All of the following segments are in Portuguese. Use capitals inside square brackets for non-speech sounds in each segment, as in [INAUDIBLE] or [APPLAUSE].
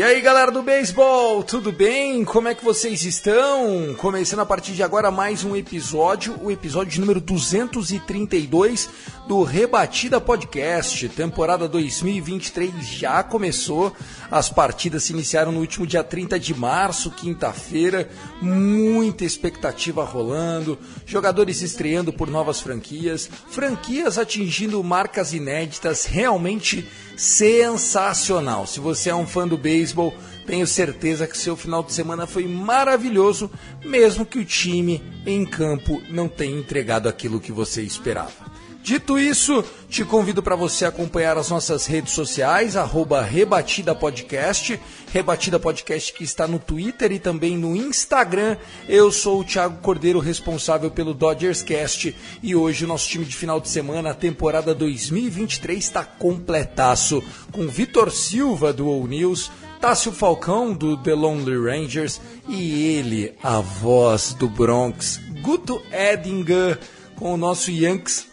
E aí galera do beisebol, tudo bem? Como é que vocês estão? Começando a partir de agora mais um episódio, o episódio número 232 do Rebatida Podcast. Temporada 2023 já começou, as partidas se iniciaram no último dia 30 de março, quinta-feira, muita expectativa rolando, jogadores estreando por novas franquias, franquias atingindo marcas inéditas, realmente sensacional. Se você é um fã do beisebol, tenho certeza que seu final de semana foi maravilhoso, mesmo que o time em campo não tenha entregado aquilo que você esperava. Dito isso, te convido para você acompanhar as nossas redes sociais, arroba Rebatida Podcast, Rebatida Podcast que está no Twitter e também no Instagram. Eu sou o Thiago Cordeiro, responsável pelo Dodgers Cast, e hoje o nosso time de final de semana, a temporada 2023, está completaço, com Vitor Silva do All News, Tássio Falcão do The Lonely Rangers e ele, a voz do Bronx, Guto Edinger, com o nosso Yankees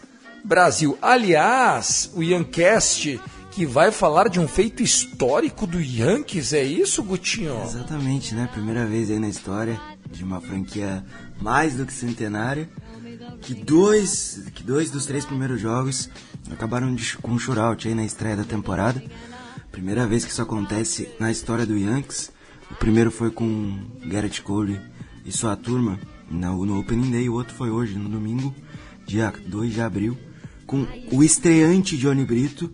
Brasil. Aliás, o Yancast que vai falar de um feito histórico do Yankees, é isso, Gutinho? Exatamente, né? Primeira vez aí na história de uma franquia mais do que centenária, que dois, que dois dos três primeiros jogos acabaram de, com um shootout aí na estreia da temporada. Primeira vez que isso acontece na história do Yankees. O primeiro foi com Garrett Cole e sua turma no, no Opening Day, o outro foi hoje, no domingo, dia 2 de abril com o estreante Johnny Brito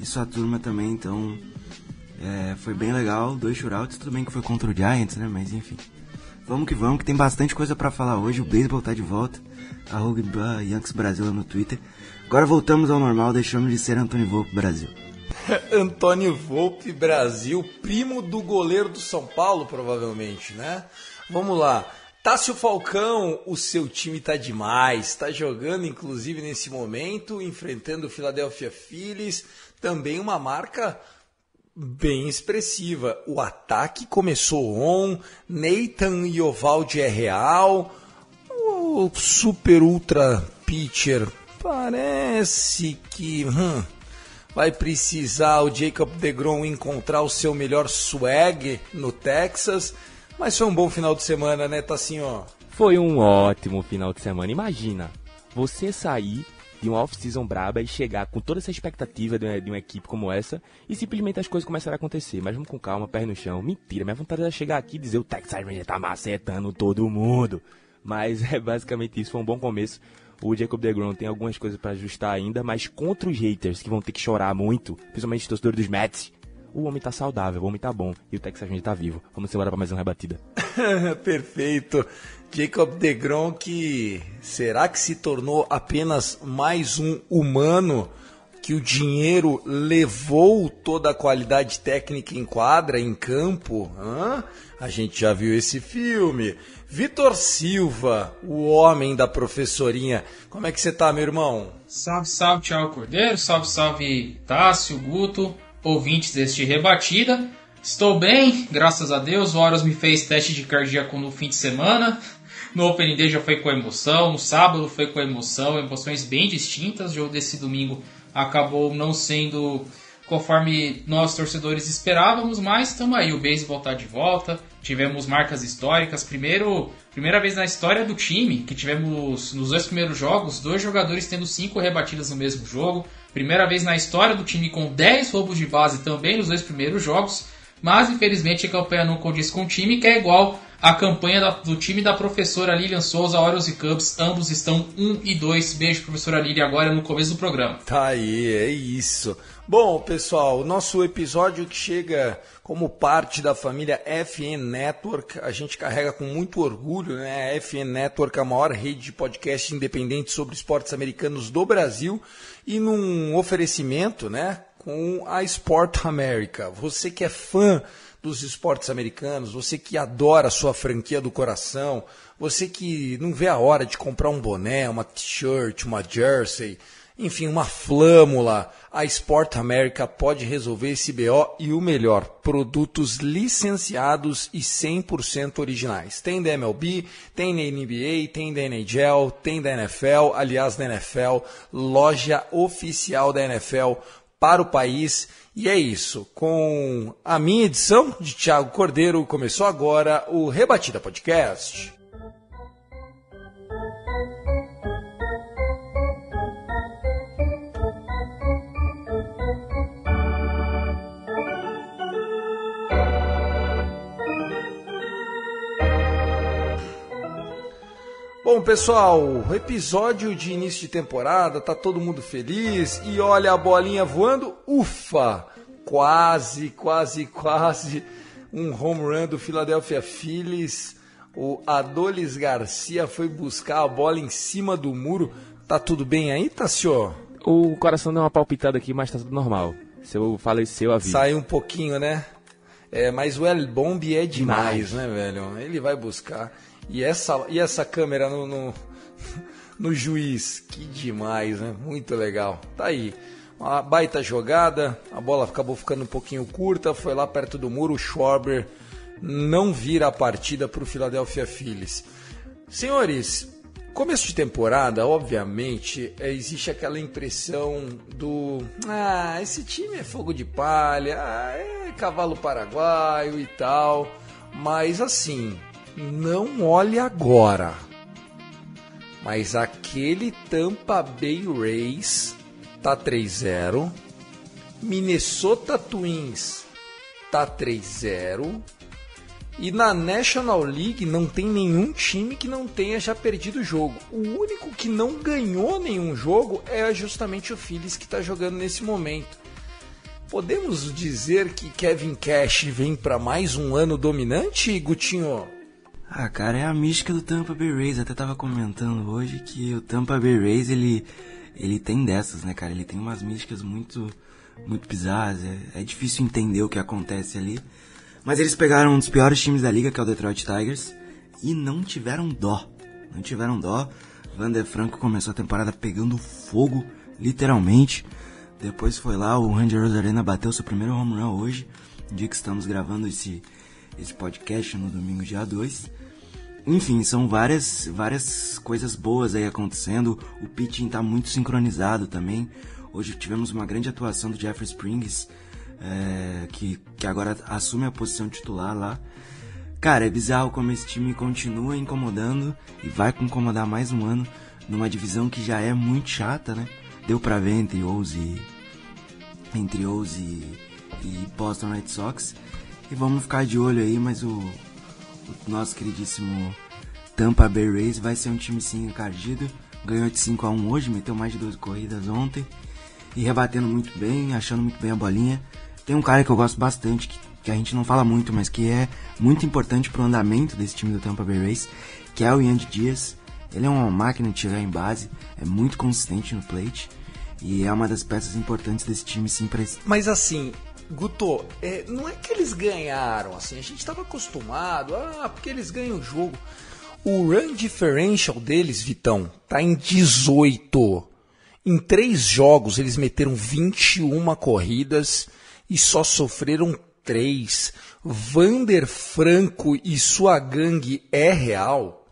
e sua turma também, então é, foi bem legal, dois shootouts, tudo bem que foi contra o Giants, né, mas enfim. Vamos que vamos, que tem bastante coisa para falar hoje, o beisebol tá de volta, a Rugby Yankees Brasil no Twitter. Agora voltamos ao normal, deixamos de ser Antônio Volpe Brasil. [LAUGHS] Antônio Volpe Brasil, primo do goleiro do São Paulo, provavelmente, né? Vamos lá. Tássio Falcão, o seu time tá demais, está jogando inclusive nesse momento, enfrentando o Philadelphia Phillies, também uma marca bem expressiva. O ataque começou on, Nathan Iovaldi é real, o super ultra pitcher parece que hum, vai precisar o Jacob DeGrom encontrar o seu melhor swag no Texas. Mas foi um bom final de semana, né, Tassinho? Foi um ótimo final de semana. Imagina, você sair de uma off-season braba e chegar com toda essa expectativa de uma, de uma, equipe como essa e simplesmente as coisas começaram a acontecer. Mas vamos com calma, pé no chão. Mentira, minha vontade era chegar aqui e dizer o Texas Ranger tá macetando todo mundo. Mas [LAUGHS] é basicamente isso, foi um bom começo. O Jacob DeGrom tem algumas coisas para ajustar ainda, mas contra os haters que vão ter que chorar muito, principalmente os torcedores dos Mets, o homem tá saudável, o homem tá bom e o Texas Ranger tá vivo. Vamos embora para mais uma rebatida. [LAUGHS] Perfeito. Jacob DeGrom que será que se tornou apenas mais um humano que o dinheiro levou toda a qualidade técnica em quadra, em campo? Hã? A gente já viu esse filme. Vitor Silva, o homem da professorinha. Como é que você tá, meu irmão? Salve, salve, Thiago Cordeiro. Salve, salve, Tássio, Guto ouvintes deste Rebatida. Estou bem, graças a Deus. O Horus me fez teste de cardíaco no fim de semana. No Open Day já foi com emoção, no sábado foi com emoção, emoções bem distintas. O jogo desse domingo acabou não sendo conforme nós torcedores esperávamos, mas estamos aí, o beisebol está de volta, tivemos marcas históricas, primeiro, primeira vez na história do time que tivemos nos dois primeiros jogos, dois jogadores tendo cinco rebatidas no mesmo jogo, primeira vez na história do time com 10 roubos de base também nos dois primeiros jogos, mas infelizmente a campanha não condiz com o time, que é igual a campanha do time da professora Lilian Souza, Orioles e Cubs. Ambos estão 1 e 2. Beijo, professora Lilian, agora no começo do programa. Tá aí, é isso. Bom, pessoal, o nosso episódio que chega como parte da família FN Network, a gente carrega com muito orgulho, né? A FN Network a maior rede de podcast independente sobre esportes americanos do Brasil e num oferecimento, né, com a Sport America. Você que é fã dos esportes americanos, você que adora a sua franquia do coração, você que não vê a hora de comprar um boné, uma t-shirt, uma jersey, enfim, uma flâmula, a Sport America pode resolver esse BO e o melhor, produtos licenciados e 100% originais. Tem da MLB, tem da NBA, tem da NHL, tem da NFL, aliás, da NFL, loja oficial da NFL para o país. E é isso. Com a minha edição de Thiago Cordeiro, começou agora o Rebatida Podcast. Bom, pessoal, episódio de início de temporada, tá todo mundo feliz e olha a bolinha voando, ufa! Quase, quase, quase um home run do Philadelphia Phillies. O Adolis Garcia foi buscar a bola em cima do muro. Tá tudo bem aí, Tassio? O coração deu uma palpitada aqui, mas tá tudo normal. Se eu faleceu, aviso. Saiu um pouquinho, né? É, mas o El Bomb é demais, Demais. né, velho? Ele vai buscar. E essa, e essa câmera no, no, [LAUGHS] no juiz, que demais, né? Muito legal. Tá aí. Uma baita jogada, a bola acabou ficando um pouquinho curta, foi lá perto do muro, o Schwarber não vira a partida para o Philadelphia Phillies. Senhores, começo de temporada, obviamente, é, existe aquela impressão do ah, esse time é fogo de palha, ah, é cavalo paraguaio e tal, mas assim, não olhe agora. Mas aquele Tampa Bay Rays tá 3-0, Minnesota Twins tá 3-0. E na National League não tem nenhum time que não tenha já perdido o jogo. O único que não ganhou nenhum jogo é justamente o Phillies que está jogando nesse momento. Podemos dizer que Kevin Cash vem para mais um ano dominante, Gutinho? Ah, cara, é a mística do Tampa Bay Rays. Até tava comentando hoje que o Tampa Bay Rays, ele, ele tem dessas, né, cara? Ele tem umas místicas muito, muito bizarras. É, é difícil entender o que acontece ali. Mas eles pegaram um dos piores times da liga, que é o Detroit Tigers, e não tiveram dó. Não tiveram dó. Vander Franco começou a temporada pegando fogo, literalmente. Depois foi lá, o Randy Rosarena bateu seu primeiro home run hoje, dia que estamos gravando esse, esse podcast no domingo, dia 2. Enfim, são várias, várias coisas boas aí acontecendo. O pitching tá muito sincronizado também. Hoje tivemos uma grande atuação do Jeffrey Springs, é, que, que agora assume a posição titular lá. Cara, é bizarro como esse time continua incomodando e vai incomodar mais um ano numa divisão que já é muito chata, né? Deu pra ver entre O's e, entre O's e, e Boston Red Sox. E vamos ficar de olho aí, mas o nosso queridíssimo Tampa Bay Rays vai ser um time sim encardido. Ganhou de 5 a 1 hoje, meteu mais de duas corridas ontem. E rebatendo muito bem, achando muito bem a bolinha. Tem um cara que eu gosto bastante, que, que a gente não fala muito, mas que é muito importante pro andamento desse time do Tampa Bay Rays, que é o Yandy Dias. Ele é uma máquina de chegar em base, é muito consistente no plate. E é uma das peças importantes desse time sim pra Mas assim, Guto, é, não é que eles ganharam, assim, a gente estava acostumado, ah, porque eles ganham o jogo. O run differential deles, Vitão, tá em 18. Em três jogos eles meteram 21 corridas e só sofreram três. Vander Franco e sua gangue é real?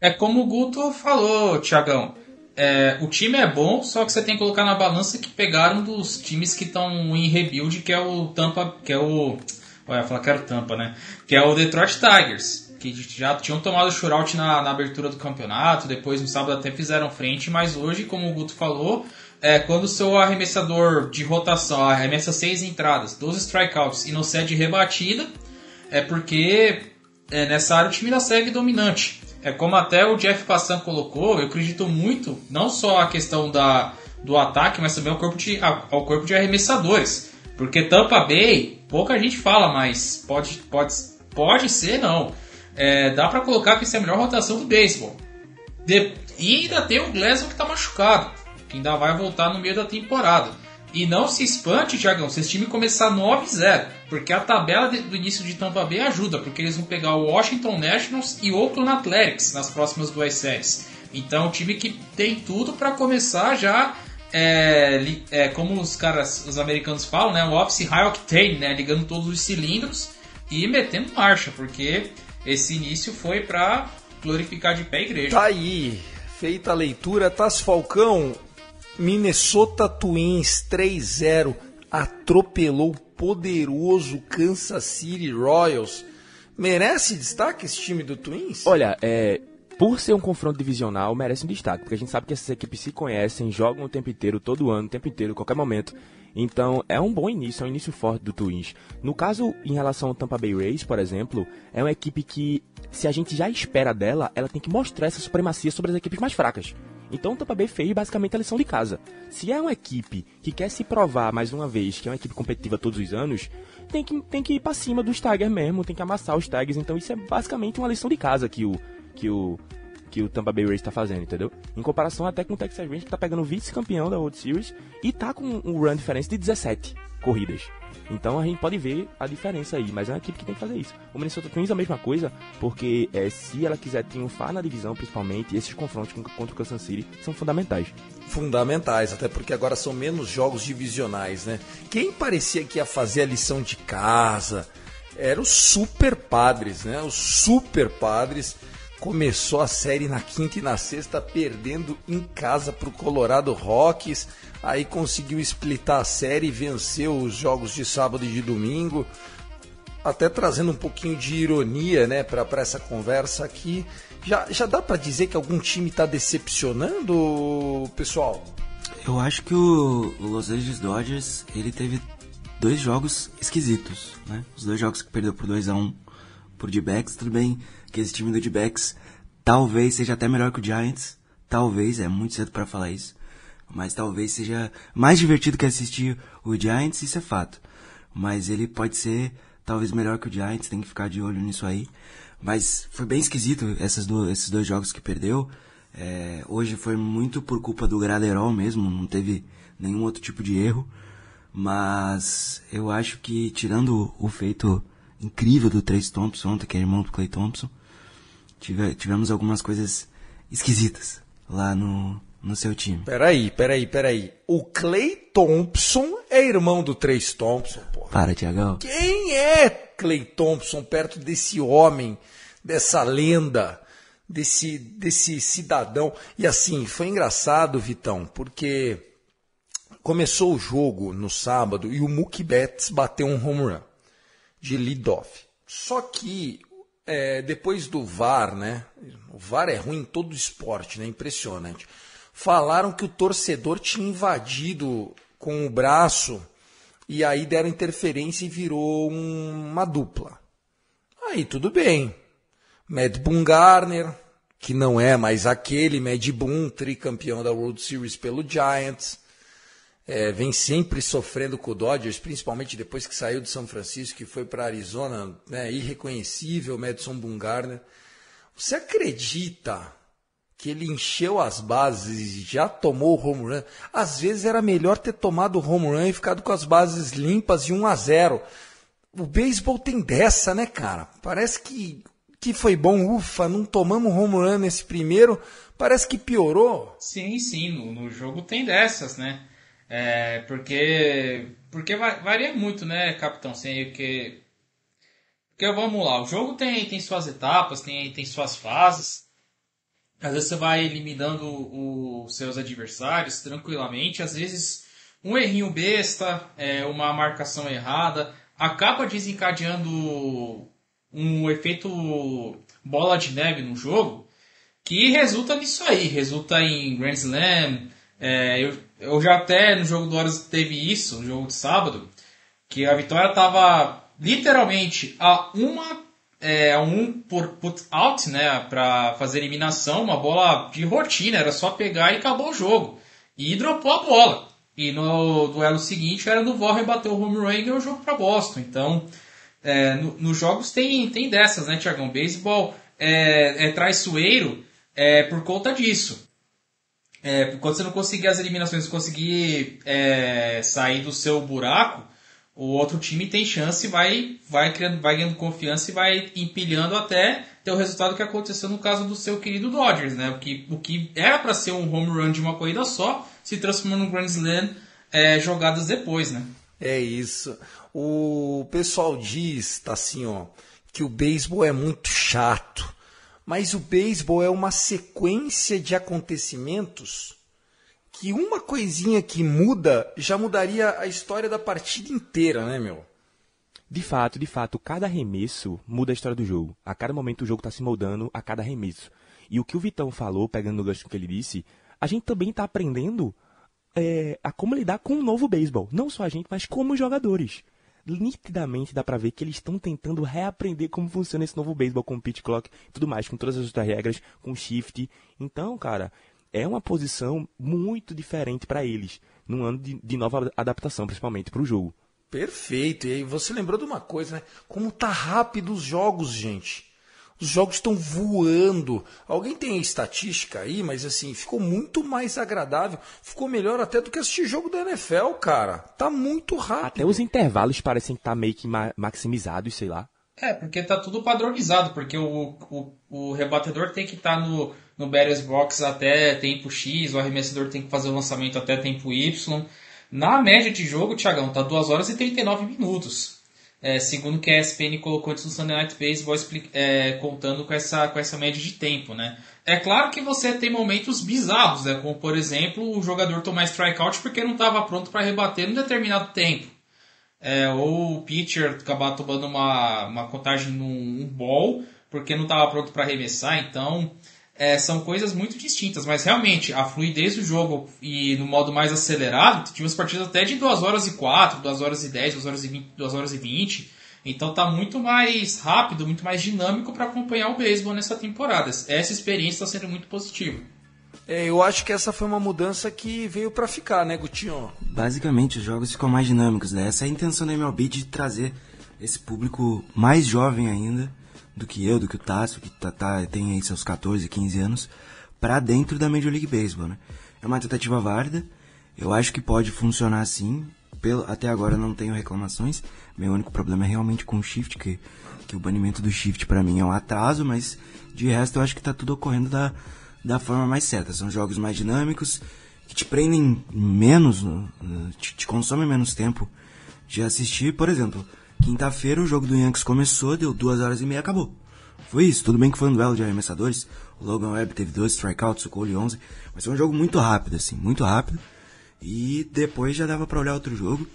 É como o Guto falou, Thiagão. É, o time é bom, só que você tem que colocar na balança que pegaram dos times que estão em rebuild, que é o Tampa, que é o. Olha, falar que era o Tampa, né? Que é o Detroit Tigers. Que já tinham tomado shootout na, na abertura do campeonato, depois no sábado até fizeram frente, mas hoje, como o Guto falou, é, quando o seu arremessador de rotação arremessa seis entradas, 12 strikeouts e não cede rebatida, é porque é, nessa área o time ainda segue dominante. É como até o Jeff Passan colocou, eu acredito muito, não só a questão da, do ataque, mas também ao corpo de, ao corpo de arremessadores. Porque Tampa Bay, pouca gente fala, mas pode, pode, pode ser não. É, dá para colocar que isso é a melhor rotação do beisebol. E ainda tem o Gleason que está machucado, que ainda vai voltar no meio da temporada. E não se espante, Tiagão, se esse time começar 9-0, porque a tabela do início de Tampa Bay ajuda, porque eles vão pegar o Washington Nationals e Oakland Athletics nas próximas duas séries. Então, um time que tem tudo para começar já, é, é, como os caras, os americanos falam, né, o Office High Octane, né, ligando todos os cilindros e metendo marcha, porque esse início foi para glorificar de pé a igreja. Tá aí, feita a leitura, Taz Falcão, Minnesota Twins 3-0 atropelou o poderoso Kansas City Royals. Merece destaque esse time do Twins? Olha, é, por ser um confronto divisional, merece um destaque, porque a gente sabe que essas equipes se conhecem, jogam o tempo inteiro, todo ano, o tempo inteiro, qualquer momento. Então, é um bom início, é um início forte do Twins. No caso, em relação ao Tampa Bay Rays, por exemplo, é uma equipe que, se a gente já espera dela, ela tem que mostrar essa supremacia sobre as equipes mais fracas. Então, o Tampa Bay fez basicamente a lição de casa. Se é uma equipe que quer se provar mais uma vez que é uma equipe competitiva todos os anos, tem que, tem que ir pra cima dos Tigers mesmo, tem que amassar os Tigers. Então, isso é basicamente uma lição de casa que o, que o, que o Tampa Bay Rays está fazendo, entendeu? Em comparação até com o Texas Rangers, que está pegando vice-campeão da World Series e tá com um run diferença de 17 corridas. Então a gente pode ver a diferença aí, mas é uma equipe que tem que fazer isso. O Minnesota Twins é a mesma coisa, porque é, se ela quiser triunfar na divisão, principalmente, esses confrontos contra o Kansas City são fundamentais. Fundamentais, até porque agora são menos jogos divisionais, né? Quem parecia que ia fazer a lição de casa era os Super Padres, né? Os Super Padres começou a série na quinta e na sexta, perdendo em casa para o Colorado Rockies. Aí conseguiu splitar a série, venceu os jogos de sábado e de domingo. Até trazendo um pouquinho de ironia né, para essa conversa aqui. Já, já dá para dizer que algum time está decepcionando, pessoal? Eu acho que o, Los Angeles Dodgers ele teve dois jogos esquisitos. Né? Os dois jogos que perdeu por 2 a 1 um por D-backs. Tudo bem que esse time do D-backs talvez seja até melhor que o Giants. Talvez, é muito cedo para falar isso. Mas talvez seja mais divertido que assistir o Giants, isso é fato. Mas ele pode ser talvez melhor que o Giants, tem que ficar de olho nisso aí. Mas foi bem esquisito essas esses dois jogos que perdeu. É, hoje foi muito por culpa do Graderol mesmo, não teve nenhum outro tipo de erro. Mas eu acho que, tirando o feito incrível do Trace Thompson que é irmão do Clay Thompson, tive, tivemos algumas coisas esquisitas lá no, no seu time. Peraí, peraí, peraí. O Clay Thompson é irmão do Trace Thompson, porra. Para, Tiagão. Quem é Clay Thompson perto desse homem, dessa lenda, desse, desse cidadão? E assim, foi engraçado, Vitão, porque começou o jogo no sábado e o Mookie Betts bateu um home run de lead-off. Só que é, depois do VAR, né? O VAR é ruim em todo esporte, né? Impressionante. Falaram que o torcedor tinha invadido com o braço e aí deram interferência e virou um, uma dupla. Aí tudo bem. Mad Boom Garner, que não é mais aquele Mad Boom, tricampeão da World Series pelo Giants é, vem sempre sofrendo com o Dodgers, principalmente depois que saiu de São Francisco e foi para Arizona, né, irreconhecível, Madison Bumgarner. Você acredita que ele encheu as bases e já tomou o home run? Às vezes era melhor ter tomado o home run e ficado com as bases limpas de 1 a 0. O beisebol tem dessa, né, cara? Parece que, que foi bom, ufa, não tomamos home run nesse primeiro, parece que piorou. Sim, sim, no, no jogo tem dessas, né? É, porque porque varia muito, né, capitão? Sem que porque vamos lá, o jogo tem, tem suas etapas, tem, tem suas fases. Às vezes você vai eliminando os seus adversários tranquilamente. Às vezes um errinho besta, é, uma marcação errada, acaba desencadeando um efeito bola de neve no jogo que resulta nisso aí, resulta em Grand Slam. É, eu, eu já até no jogo do Horas teve isso, no jogo de sábado, que a vitória estava literalmente a uma é, um por put out, né, para fazer eliminação, uma bola de rotina, era só pegar e acabou o jogo. E dropou a bola. E no duelo seguinte era do Vorre bater o home run e o jogo para Boston. Então, é, no, nos jogos tem, tem dessas, né, Tiagão? Beisebol é, é traiçoeiro é, por conta disso. É, quando você não conseguir as eliminações, conseguir é, sair do seu buraco, o outro time tem chance, vai, vai, criando, vai ganhando confiança e vai empilhando até ter o resultado que aconteceu no caso do seu querido Dodgers, né? O que, o que era para ser um home run de uma corrida só se transformou num Grand Slam é, jogadas depois, né? É isso. O pessoal diz, tá assim, ó, que o beisebol é muito chato. Mas o beisebol é uma sequência de acontecimentos que uma coisinha que muda já mudaria a história da partida inteira, né, meu? De fato, de fato, cada arremesso muda a história do jogo. A cada momento o jogo está se moldando a cada arremesso. E o que o Vitão falou, pegando no gancho que ele disse, a gente também está aprendendo é, a como lidar com o novo beisebol. Não só a gente, mas como jogadores. Nitidamente dá pra ver que eles estão tentando reaprender como funciona esse novo beisebol com o pitch clock e tudo mais, com todas as outras regras, com shift. Então, cara, é uma posição muito diferente para eles, num ano de, de nova adaptação, principalmente para o jogo. Perfeito. E aí você lembrou de uma coisa, né? Como tá rápido os jogos, gente. Os jogos estão voando. Alguém tem estatística aí, mas assim, ficou muito mais agradável. Ficou melhor até do que assistir jogo da NFL, cara. Tá muito rápido. Até os intervalos parecem estar tá meio que ma maximizados, sei lá. É, porque tá tudo padronizado, porque o, o, o rebatedor tem que estar tá no no batter's box até tempo X, o arremessador tem que fazer o lançamento até tempo Y. Na média de jogo, Thiagão, tá 2 horas e 39 minutos. É, segundo que a ESPN colocou antes no Sunday Night Baseball, é, contando com essa, com essa média de tempo, né? É claro que você tem momentos bizarros, né? Como, por exemplo, o jogador tomar strikeout porque não estava pronto para rebater num determinado tempo. É, ou o pitcher acabar tomando uma, uma contagem num um ball porque não estava pronto para arremessar. Então, é, são coisas muito distintas, mas realmente a fluidez do jogo e no modo mais acelerado, tivemos partidas até de 2 horas e 4, 2 horas e 10, 2 horas e 20, 2 horas e 20. Então tá muito mais rápido, muito mais dinâmico para acompanhar o beisebol nessa temporada. Essa experiência está sendo muito positiva. É, eu acho que essa foi uma mudança que veio para ficar, né, Gutinho? Basicamente, os jogos ficam mais dinâmicos, né? Essa é a intenção da MLB de trazer esse público mais jovem ainda do que eu, do que o Tássio, que tá, tá, tem aí seus 14, 15 anos, para dentro da Major League Baseball, né? É uma tentativa válida, eu acho que pode funcionar assim, pelo, até agora não tenho reclamações, meu único problema é realmente com o shift, que, que o banimento do shift para mim é um atraso, mas de resto eu acho que tá tudo ocorrendo da, da forma mais certa, são jogos mais dinâmicos, que te prendem menos, te, te consomem menos tempo de assistir, por exemplo... Quinta-feira o jogo do Yankees começou, deu duas horas e meia, acabou. Foi isso, tudo bem que foi um duelo de arremessadores, o Logan Webb teve dois strikeouts, o Cole 11, mas foi um jogo muito rápido, assim, muito rápido. E depois já dava para olhar outro jogo.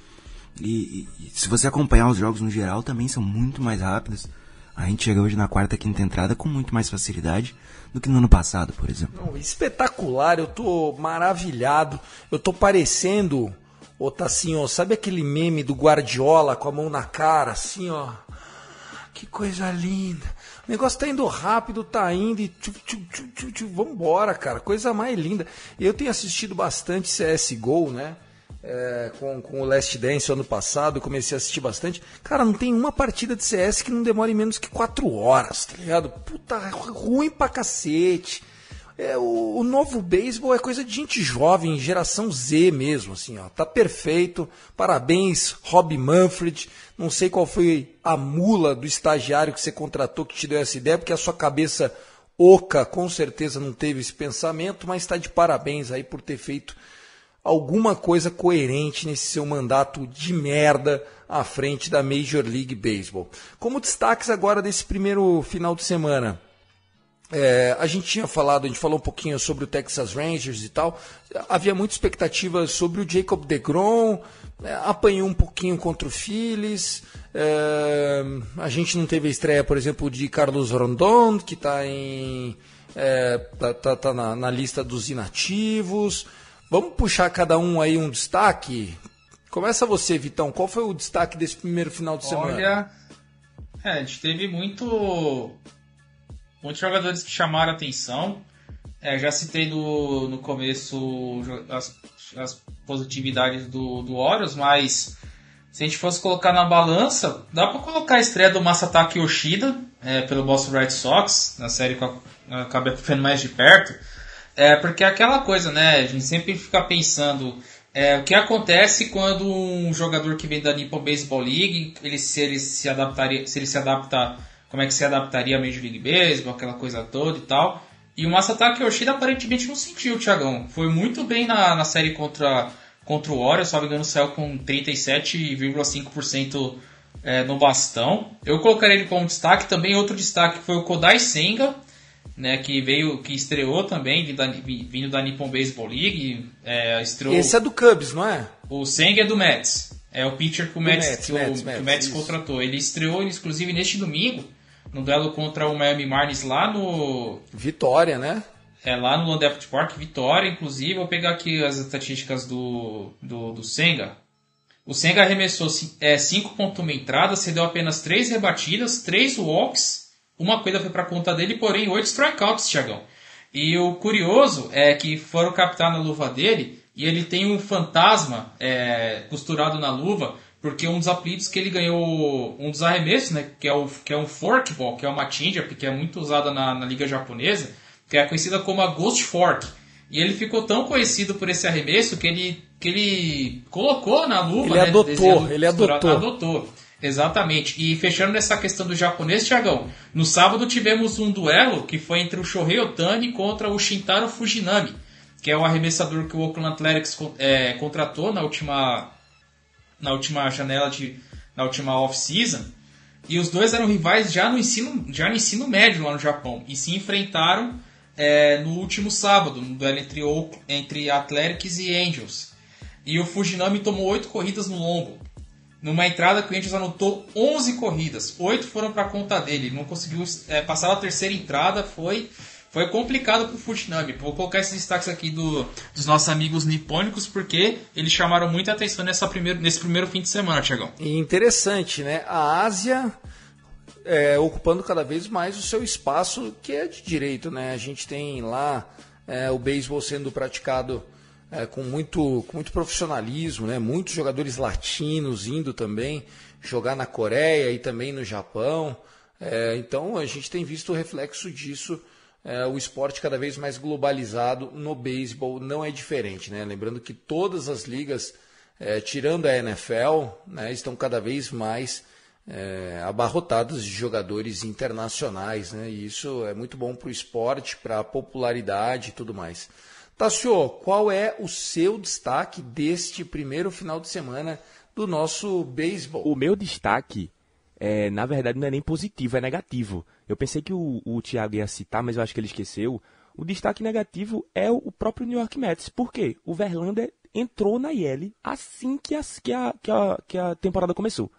E, e, e, se você acompanhar os jogos no geral, também são muito mais rápidos. A gente chega hoje na quarta, quinta entrada com muito mais facilidade do que no ano passado, por exemplo. Não, espetacular, eu tô maravilhado. Eu tô parecendo Ô, tá assim, ó, sabe aquele meme do Guardiola com a mão na cara, assim, ó? Que coisa linda. O negócio tá indo rápido, tá indo e vambora, cara. Coisa mais linda. Eu tenho assistido bastante CSGO, né? É, com, com o Last Dance ano passado, comecei a assistir bastante. Cara, não tem uma partida de CS que não demore menos que 4 horas, tá ligado? Puta, ruim pra cacete. É, o, o, novo beisebol é coisa de gente jovem, geração Z mesmo, assim, ó. Tá perfeito. Parabéns, Rob Manfred. Não sei qual foi a mula do estagiário que você contratou que te deu essa ideia, porque a sua cabeça oca com certeza não teve esse pensamento, mas está de parabéns aí por ter feito alguma coisa coerente nesse seu mandato de merda à frente da Major League Baseball. Como destaques agora desse primeiro final de semana? É, a gente tinha falado, a gente falou um pouquinho sobre o Texas Rangers e tal. Havia muita expectativa sobre o Jacob DeGrom, é, apanhou um pouquinho contra o Phillies. É, a gente não teve a estreia, por exemplo, de Carlos Rondon, que está em é, tá, tá, tá na, na, lista dos inativos. Vamos puxar cada um aí um destaque. Começa você, Vitão. Qual foi o destaque desse primeiro final de semana? Olha, É, a gente teve muito. Muitos jogadores que chamaram atenção. É, já citei no, no começo as, as positividades do, do Horus, mas se a gente fosse colocar na balança, dá para colocar a estreia do Masataki Yoshida é, pelo Boston Red Sox, na série que eu acabei mais de perto. É, porque é aquela coisa, né? A gente sempre fica pensando é, o que acontece quando um jogador que vem da Nippon Baseball League, ele, se ele se adaptaria, se ele se adapta, como é que se adaptaria à Major League Baseball, aquela coisa toda e tal. E o Masataka Yoshida aparentemente não sentiu, Thiagão. Foi muito bem na, na série contra, contra o Warriors, só me engano, saiu com 37,5% é, no bastão. Eu colocaria ele como destaque. Também outro destaque foi o Kodai Senga, né, que veio, que estreou também, vindo da, vindo da Nippon Baseball League. É, estreou... Esse é do Cubs, não é? O Senga é do Mets. É o pitcher que o Mets, Mets, que, o, Mets, que o Mets contratou. Ele estreou, inclusive, neste domingo, no duelo contra o Miami Marlins lá no, Vitória, né? é lá no Landeport Park, vitória, inclusive. Vou pegar aqui as estatísticas do, do, do Senga. O Senga arremessou 5.1 entradas, cedeu apenas 3 rebatidas, 3 walks, uma corrida foi para conta dele, porém 8 strikeouts, Thiagão. E o curioso é que foram captar na luva dele e ele tem um fantasma é, costurado na luva, porque um dos apelidos que ele ganhou, um dos arremessos, né, que é, o, que é um forkball, que é uma changeup, que é muito usada na, na liga japonesa, que é conhecida como a Ghost Fork. E ele ficou tão conhecido por esse arremesso que ele, que ele colocou na luva. Ele né, adotou, ele adotou. adotou. Exatamente. E fechando nessa questão do japonês, Thiagão, no sábado tivemos um duelo que foi entre o Shohei Otani contra o Shintaro Fujinami, que é o arremessador que o Oakland Athletics é, contratou na última, na última janela de na última off-season. E os dois eram rivais já no ensino, já no ensino médio lá no Japão. E se enfrentaram é, no último sábado, no duelo entre, entre Athletics e Angels. E o Fujinami tomou 8 corridas no lombo. Numa entrada que o Angels anotou 11 corridas. 8 foram para conta dele. Ele não conseguiu é, passar a terceira entrada. Foi, foi complicado para o Fujinami. Vou colocar esses destaques aqui do, dos nossos amigos nipônicos porque eles chamaram muita atenção nessa primeiro, nesse primeiro fim de semana, Tiagão. Interessante, né? A Ásia é, ocupando cada vez mais o seu espaço, que é de direito, né? A gente tem lá é, o beisebol sendo praticado é, com, muito, com muito profissionalismo, né? Muitos jogadores latinos indo também jogar na Coreia e também no Japão. É, então a gente tem visto o reflexo disso. É, o esporte cada vez mais globalizado no beisebol não é diferente, né? Lembrando que todas as ligas, é, tirando a NFL, né, estão cada vez mais é, abarrotadas de jogadores internacionais, né? E isso é muito bom para o esporte, para a popularidade e tudo mais. Tassio, qual é o seu destaque deste primeiro final de semana do nosso beisebol? O meu destaque, é, na verdade, não é nem positivo, é negativo. Eu pensei que o, o Thiago ia citar, mas eu acho que ele esqueceu. O destaque negativo é o próprio New York Mets. Por quê? O Verlander entrou na IL assim que a, que a, que a, que a temporada começou.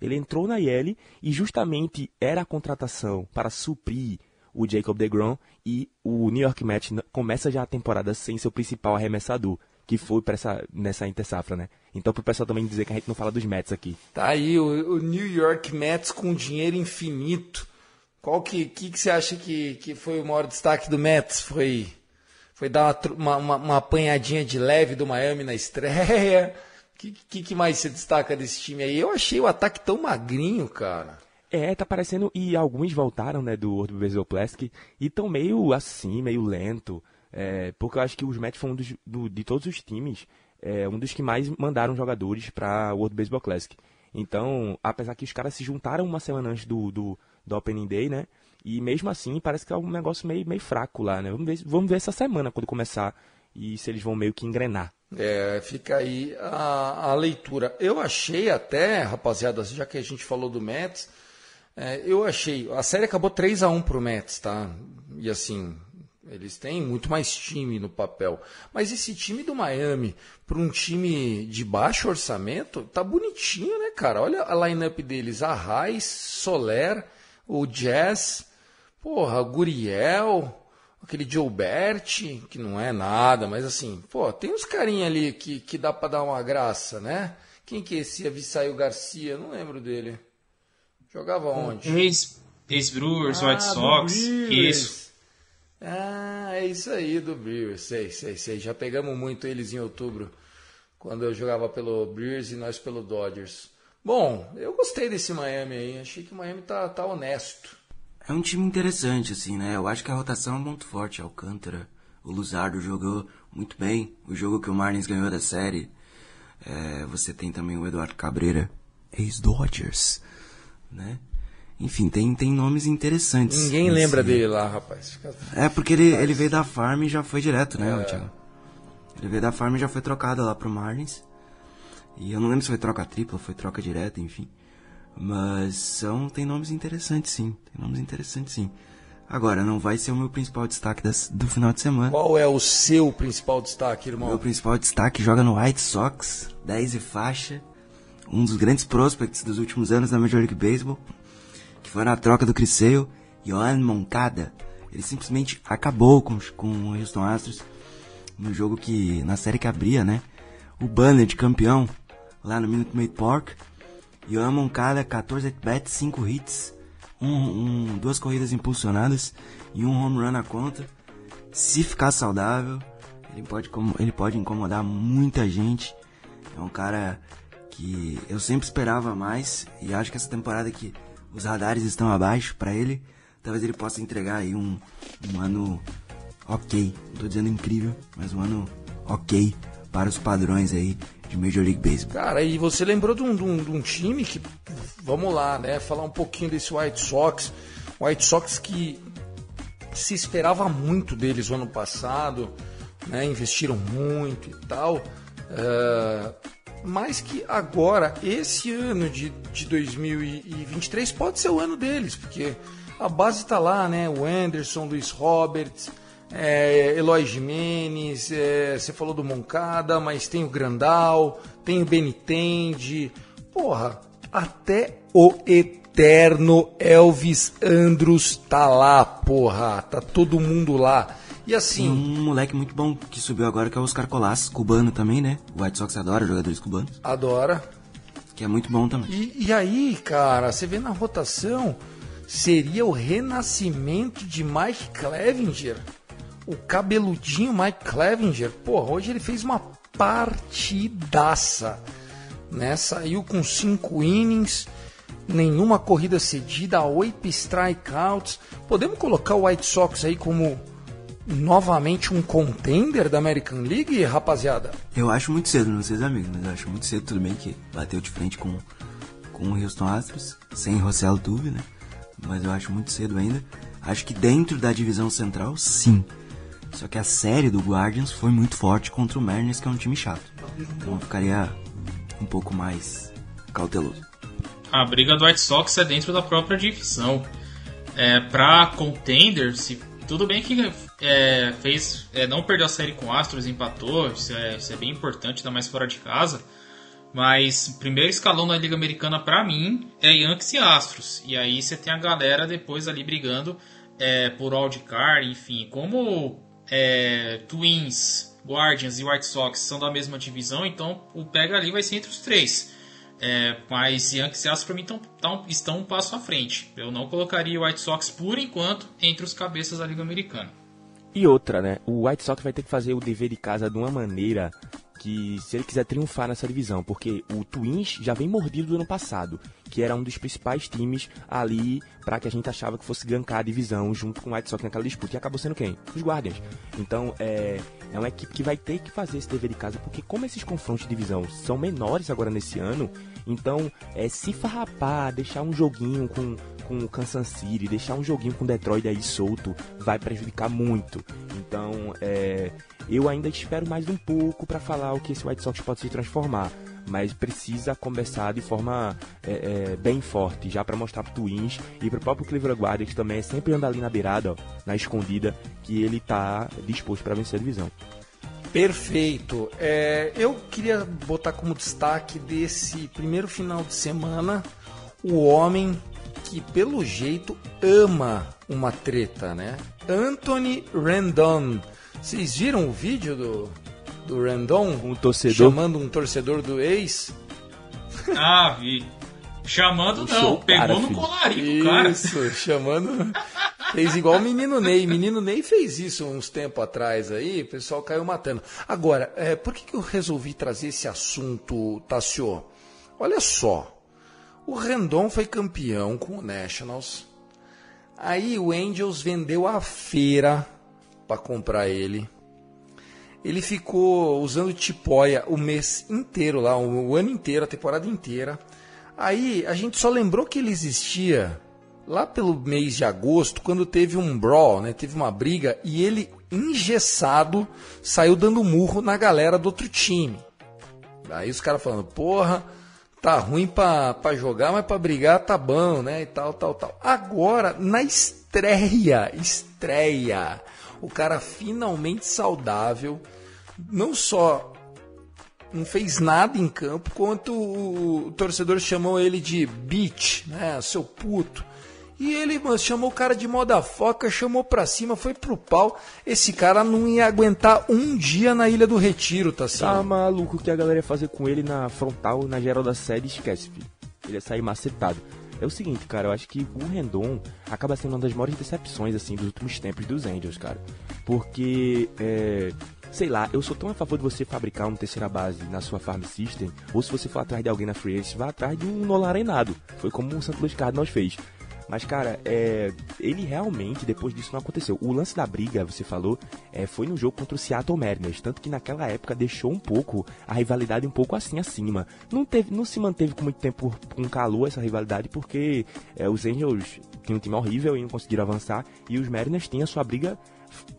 Ele entrou na IL e justamente era a contratação para suprir o Jacob DeGrom e o New York Mets começa já a temporada sem seu principal arremessador, que foi pra essa, nessa intersafra, né? Então pro pessoal também dizer que a gente não fala dos Mets aqui. Tá aí o, o New York Mets com dinheiro infinito. Qual que, que, que você acha que, que foi o maior destaque do Mets? Foi, foi dar uma, uma, uma, apanhadinha de leve do Miami na estreia? O [LAUGHS] que, que, que mais você destaca desse time aí? Eu achei o ataque tão magrinho, cara. É, tá parecendo. E alguns voltaram, né, do World Baseball Classic e tão meio assim, meio lento. É, porque eu acho que os Mets foi um dos, do- de todos os times, é, um dos que mais mandaram jogadores pra World Baseball Classic. Então, apesar que os caras se juntaram uma semana antes do, do, do Opening Day, né? E mesmo assim, parece que é um negócio meio, meio fraco lá, né? Vamos ver, vamos ver essa semana quando começar e se eles vão meio que engrenar. É, fica aí a, a leitura. Eu achei até, rapaziada, já que a gente falou do Mets, é, eu achei. A série acabou 3 a 1 pro Mets, tá? E assim, eles têm muito mais time no papel. Mas esse time do Miami, para um time de baixo orçamento, tá bonitinho, né, cara? Olha a lineup deles: Arraes, Soler, o Jazz, porra, Guriel aquele Gilbert, que não é nada, mas assim, pô, tem uns carinha ali que, que dá pra dar uma graça, né? Quem que é esse Avissaio Garcia? Não lembro dele. Jogava onde? Ex, ex-Brewers, Ah, White Sox. Brewers. Isso. Ah, é isso aí do Brewers. Sei, sei, sei. Já pegamos muito eles em outubro, quando eu jogava pelo Brewers e nós pelo Dodgers. Bom, eu gostei desse Miami aí. Achei que o Miami tá, tá honesto. É um time interessante, assim, né? Eu acho que a rotação é muito forte. Alcântara, o Luzardo jogou muito bem. O jogo que o Marlins ganhou da série. É, você tem também o Eduardo Cabreira, ex-Dodgers, né? Enfim, tem, tem nomes interessantes. Ninguém lembra dele lá, rapaz. Fica- É, porque ele, ele veio da Farm e já foi direto, né, Thiago? Ele veio da Farm e já foi trocado lá pro Marlins. E eu não lembro se foi troca tripla, foi troca direta, enfim. Mas são, tem nomes interessantes sim. Tem nomes interessantes sim. Agora, não vai ser o meu principal destaque das- do final de semana. Qual é o seu principal destaque, irmão? Meu principal destaque joga no White Sox, 10 e faixa. Um dos grandes prospects dos últimos anos da Major League Baseball. Foi na troca do Sale, Johan Moncada. Ele simplesmente acabou com, com o Houston Astros no jogo que. na série que abria, né? O banner de campeão lá no Minute Maid Park. Johan Moncada, 14 at-bats, 5 hits, um, um, duas corridas impulsionadas e um home run na conta. Se ficar saudável, ele pode, ele pode incomodar muita gente. É um cara que eu sempre esperava mais e acho que essa temporada que os radares estão abaixo pra ele, talvez ele possa entregar aí um, um ano ok. Não tô dizendo incrível, mas um ano ok para os padrões aí de Major League Baseball. Cara, e você lembrou de um, de um- de um time que, vamos lá, né? Falar um pouquinho desse White Sox. White Sox que se esperava muito deles o ano passado, né? Investiram muito e tal. eh, mas que agora, esse ano de, de 2023, pode ser o ano deles, porque a base está lá, né? O Anderson, Luiz Roberts, é, Eloy Jimenez, é, você falou do Moncada, mas tem o Grandal, tem o Benitende. Porra, até o eterno Elvis Andrus tá lá, porra. Tá todo mundo lá. E Tem assim, um moleque muito bom que subiu agora que é o Oscar Colas, cubano também, né? O White Sox adora jogadores cubanos, adora. que é muito bom também. E, e aí, cara, você vê na rotação, seria o renascimento de Mike Clevinger. O cabeludinho Mike Clevinger. Porra, hoje ele fez uma partidaça. Né? Saiu com cinco innings, nenhuma corrida cedida, oito strikeouts. Podemos colocar o White Sox aí como novamente um contender da American League, rapaziada? Eu acho muito cedo, não sei os amigos, mas eu acho muito cedo, tudo bem que bateu de frente com, com o Houston Astros, sem Rossell Tuve, né? Mas eu acho muito cedo ainda. Acho que dentro da divisão central, sim. Só que a série do Guardians foi muito forte contra o Mariners, que é um time chato. Então eu ficaria um pouco mais cauteloso. A briga do White Sox é dentro da própria divisão. É, pra contender, se, tudo bem que é, fez, é, não perdeu a série com o Astros, empatou, isso é, isso é bem importante, ainda mais fora de casa. Mas o primeiro escalão da Liga Americana pra mim é Yankees e Astros. E aí você tem a galera depois ali brigando é, por wildcard, enfim. Como é, Twins, Guardians e White Sox são da mesma divisão, então o pega ali vai ser entre os três. É, mas Yankees e Astros para mim tão, tão- estão um passo à frente. Eu não colocaria o White Sox por enquanto entre os cabeças da Liga Americana. E outra, né? O White Sox vai ter que fazer o dever de casa de uma maneira que, se ele quiser triunfar nessa divisão, porque o Twins já vem mordido do ano passado, que era um dos principais times ali para que a gente achava que fosse gankar a divisão junto com o White Sox naquela disputa. E acabou sendo quem? Os Guardians. Então, é, é uma equipe que vai ter que fazer esse dever de casa, porque como esses confrontos de divisão são menores agora nesse ano, então, é, se farrapar, deixar um joguinho com, com o Kansas City, deixar um joguinho com Detroit aí solto, vai prejudicar muito. Então, é, eu ainda espero mais um pouco para falar o que esse White Sox pode se transformar. Mas precisa começar de forma é, é, bem forte, já para mostrar pro Twins e pro próprio Cleveland Guardians, que também é sempre anda ali na beirada, ó, na escondida, que ele tá disposto para vencer a divisão. Perfeito. É, eu queria botar como destaque desse primeiro final de semana o homem que, pelo jeito, ama uma treta, né? Anthony Rendon. Vocês viram o vídeo do, do Rendon? Um torcedor Chamando um torcedor do ex? Ah, vi. Chamando Puxou não, cara, pegou no filho. colarinho, cara. Isso, chamando. [LAUGHS] Fez igual o menino Ney. Menino Ney fez isso uns tempos atrás aí, o pessoal caiu matando. Agora, é, por que, que eu resolvi trazer esse assunto, Tassio? Olha só. O Rendon foi campeão com o Nationals. Aí o Angels vendeu a feira para comprar ele. Ele ficou usando tipóia o mês inteiro lá, o ano inteiro, a temporada inteira. Aí a gente só lembrou que ele existia lá pelo mês de agosto, quando teve um brawl, né? Teve uma briga e ele engessado saiu dando murro na galera do outro time. Aí os caras falando, porra, tá ruim pra, pra jogar, mas pra brigar tá bom, né? E tal, tal, tal. Agora, na estreia, estreia, o cara finalmente saudável, não só não fez nada em campo, quanto o, torcedor chamou ele de bitch, né? Seu puto. E ele mano, chamou o cara de moda foca, chamou pra cima, foi pro pau. Esse cara não ia aguentar um dia na Ilha do Retiro, tá Tá certo? maluco o que a galera ia fazer com ele na frontal, na geral da série, esquece, filho. Ele ia sair macetado. É o seguinte, cara, eu acho que o Rendon acaba sendo uma das maiores decepções, assim, dos últimos tempos dos Angels, cara. Porque, é, sei lá, eu sou tão a favor de você fabricar uma terceira base na sua farm system, ou se você for atrás de alguém na free agency, vá atrás de um Nolan arenado. Foi como o Santos Luiz Cardinals fez. Mas, cara, é, ele realmente, depois disso, não aconteceu. O lance da briga, você falou, é, foi no jogo contra o Seattle Mariners. Tanto que naquela época deixou um pouco a rivalidade um pouco assim acima. Não, teve, não se manteve com muito tempo com calor essa rivalidade, porque é, os Angels tinham um time horrível e não conseguiram avançar. E os Mariners tinham a sua briga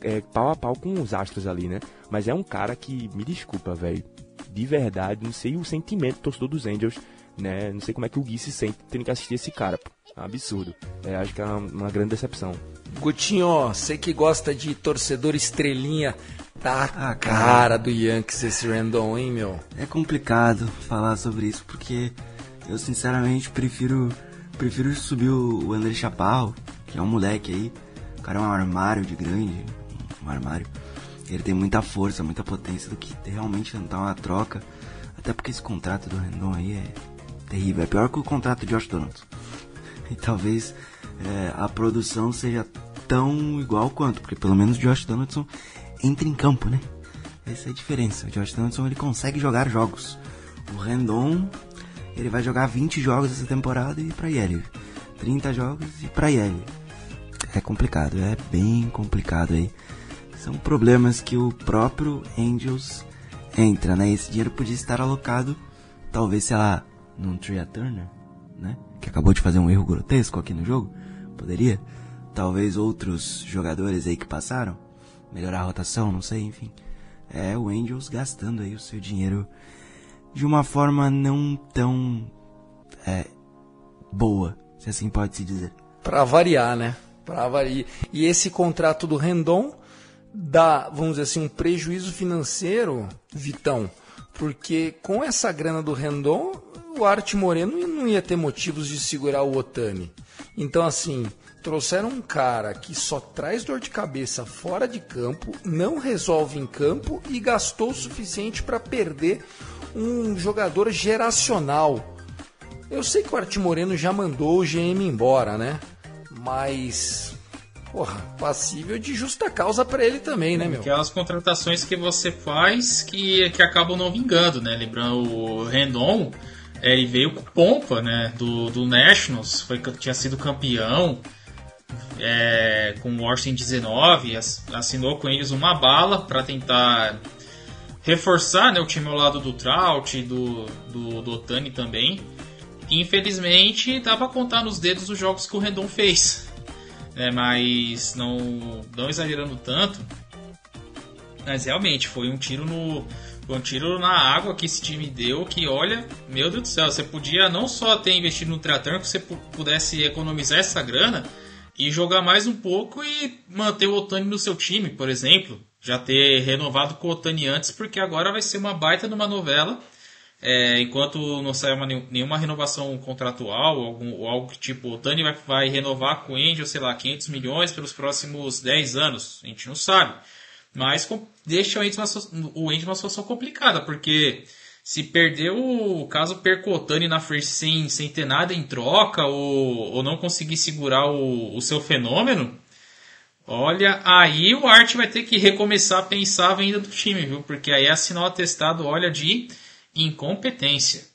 é, pau a pau com os Astros ali, né? Mas é um cara que, me desculpa, velho. De verdade, não sei o sentimento do torcedor dos Angels, né? Não sei como é que o Gui se sente tendo que assistir esse cara, pô. É um absurdo. É, acho que é uma, uma grande decepção. Gutinho, você que gosta de torcedor estrelinha, tá Ah, a cara. cara do Yankees esse Randon, hein, meu? É complicado falar sobre isso porque eu sinceramente prefiro prefiro subir o o André Chaparro, que é um moleque aí. Cara é um armário de grande, um armário. Ele tem muita força, muita potência do que realmente tentar uma troca. Até porque esse contrato do Rendon aí é terrível. É pior que o contrato de Josh Donaldson. E talvez é, a produção seja tão igual quanto, porque pelo menos o Josh Donaldson entra em campo, né? Essa é a diferença. O Josh Donaldson ele consegue jogar jogos. O Rendon ele vai jogar 20 jogos essa temporada e pra ele. 30 jogos e pra ele. É complicado, é bem complicado aí. São problemas que o próprio Angels entra, né? Esse dinheiro podia estar alocado, talvez, sei lá, num Tria Turner, né? Que acabou de fazer um erro grotesco aqui no jogo. Poderia. Talvez outros jogadores aí que passaram. Melhorar a rotação, não sei, enfim. É o Angels gastando aí o seu dinheiro de uma forma não tão é, boa, se assim pode se dizer. Pra variar, né? Pra variar. E esse contrato do Rendon dá, vamos dizer assim, um prejuízo financeiro, Vitão, porque com essa grana do Rendon, o Arte Moreno não ia ter motivos de segurar o Otani. Então, assim, trouxeram um cara que só traz dor de cabeça fora de campo, não resolve em campo e gastou o suficiente para perder um jogador geracional. Eu sei que o Arte Moreno já mandou o GM embora, né? Mas, porra, passível de justa causa pra ele também, né, meu? Aquelas contratações que você faz que, que acabam não vingando, né? Lembrando o Rendon, ele veio com pompa, né? Do, do Nationals, foi, tinha sido campeão é, com o Washington 19, ass- assinou com eles uma bala para tentar reforçar né, o time ao lado do Trout, do, do, do Otani também. Infelizmente, dá pra contar nos dedos os jogos que o Rendon fez. né, mas não, não exagerando tanto. Mas realmente foi um tiro no. Um tiro na água que esse time deu. Que olha, meu Deus do céu, você podia não só ter investido no Triathlon, que você pu- pudesse economizar essa grana e jogar mais um pouco e manter o Otani no seu time, por exemplo. Já ter renovado com o Otani antes, porque agora vai ser uma baita numa novela. É, enquanto não sair uma- nenhuma renovação contratual, algum, ou algo que tipo, o Tani vai, vai renovar com o Angel, sei lá, 500 milhões pelos próximos 10 anos, a gente não sabe. Mas com- deixa o Angel, uma, o Angel numa situação complicada, porque se perder o caso Percotani na frente sem, sem ter nada em troca ou, ou não conseguir segurar o, o seu fenômeno, olha, aí o Art vai ter que recomeçar a pensar a venda do time, viu? Porque aí assinar o atestado, olha, de incompetência.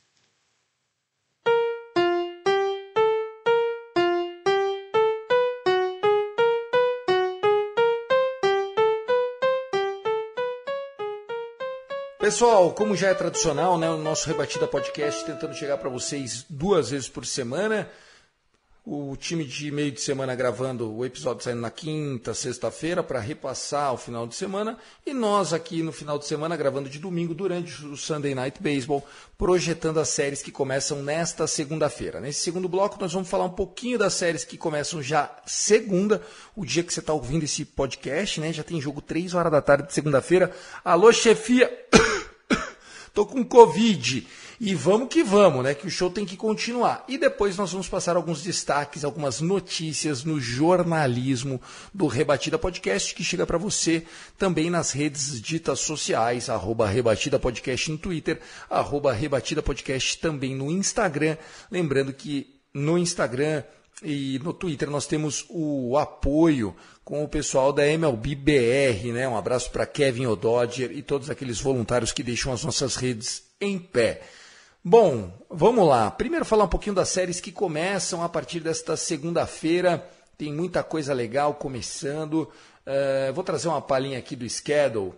Pessoal, como já é tradicional, né, o nosso Rebatida Podcast tentando chegar para vocês duas vezes por semana. O time de meio de semana gravando o episódio saindo na quinta, sexta-feira para repassar o final de semana e nós aqui no final de semana gravando de domingo durante o Sunday Night Baseball, projetando as séries que começam nesta segunda-feira. Nesse segundo bloco nós vamos falar um pouquinho das séries que começam já segunda, o dia que você está ouvindo esse podcast, né? Já tem jogo 3 horas da tarde de segunda-feira. Alô, chefia! [COUGHS] Tô com Covid. E vamos que vamos, né? Que o show tem que continuar. E depois nós vamos passar alguns destaques, algumas notícias no jornalismo do Rebatida Podcast, que chega para você também nas redes ditas sociais, arroba Rebatida Podcast no Twitter, arroba Rebatida Podcast também no Instagram. Lembrando que no Instagram e no Twitter nós temos o apoio com o pessoal da MLB BR, né? Um abraço para Kevin O'Dodger e todos aqueles voluntários que deixam as nossas redes em pé. Bom, vamos lá. Primeiro falar um pouquinho das séries que começam a partir desta segunda-feira. Tem muita coisa legal começando. Uh, vou trazer uma palhinha aqui do schedule,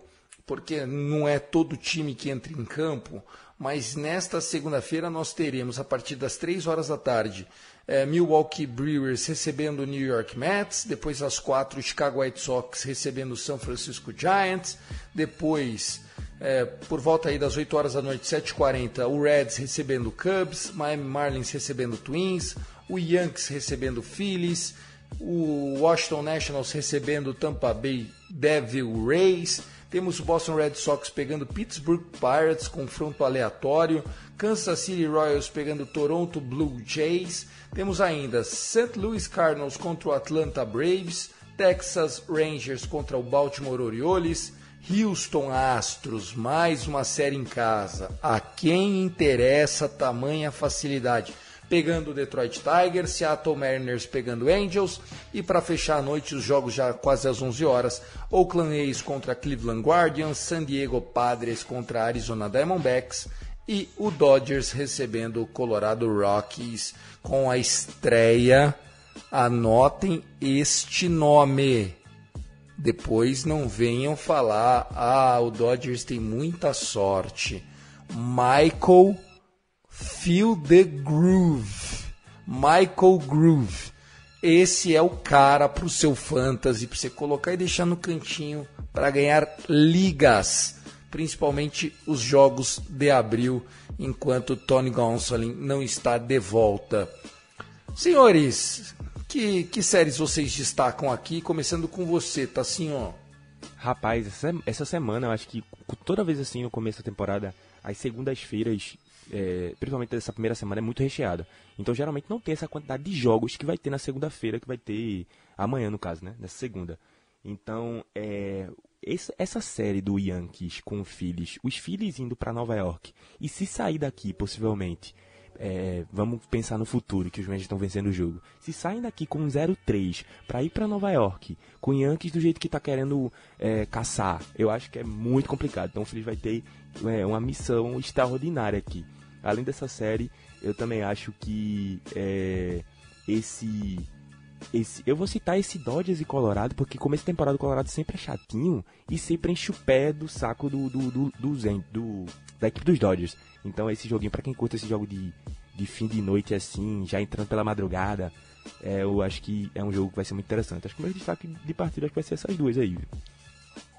porque não é todo time que entra em campo, mas nesta segunda-feira nós teremos, a partir das 3 horas da tarde, uh, Milwaukee Brewers recebendo New York Mets, depois às 4 Chicago White Sox recebendo o San Francisco Giants, depois é, por volta aí das 8 horas da noite, 7h40, o Reds recebendo Cubs, Miami Marlins recebendo Twins, o Yankees recebendo Phillies, o Washington Nationals recebendo Tampa Bay Devil Rays, temos o Boston Red Sox pegando Pittsburgh Pirates, confronto aleatório, Kansas City Royals pegando Toronto Blue Jays, temos ainda St. Louis Cardinals contra o Atlanta Braves, Texas Rangers contra o Baltimore Orioles, Houston Astros, mais uma série em casa. A quem interessa tamanha facilidade? Pegando o Detroit Tigers, Seattle Mariners pegando Angels e para fechar a noite os jogos já quase às 11 horas, Oakland A's contra Cleveland Guardians, San Diego Padres contra Arizona Diamondbacks e o Dodgers recebendo o Colorado Rockies com a estreia. Anotem este nome depois não venham falar, ah, o Dodgers tem muita sorte. Michael Feel the Groove. Michael Groove. Esse é o cara para o seu fantasy, para você colocar e deixar no cantinho para ganhar ligas, principalmente os jogos de abril, enquanto Tony Gonsolin não está de volta. Senhores, que, que séries vocês destacam aqui, começando com você, tá assim, ó. Rapaz, essa, essa semana eu acho que toda vez assim no começo da temporada, as segundas-feiras, é, principalmente essa primeira semana, é muito recheada. Então geralmente não tem essa quantidade de jogos que vai ter na segunda-feira, que vai ter amanhã, no caso, né? Nessa segunda. Então, é, essa, série do Yankees com o Phillies, os Phillies indo para Nova York, e se sair daqui, possivelmente, é, vamos pensar no futuro, que os Rangers estão vencendo o jogo. Se saem daqui com 0-3 para ir para Nova York, com o Yankees do jeito que está querendo é, caçar, eu acho que é muito complicado. Então o Phillies vai ter é, uma missão extraordinária aqui. Além dessa série, eu também acho que é, esse esse, eu vou citar esse Dodgers e Colorado, porque começo de temporada do Colorado sempre é chatinho e sempre enche o pé do saco do, do, do, do, do da equipe dos Dodgers. Então esse joguinho, para quem curta esse jogo de, de fim de noite assim, já entrando pela madrugada, é, eu acho que é um jogo que vai ser muito interessante. Acho que o meu destaque de partida acho que vai ser essas duas aí.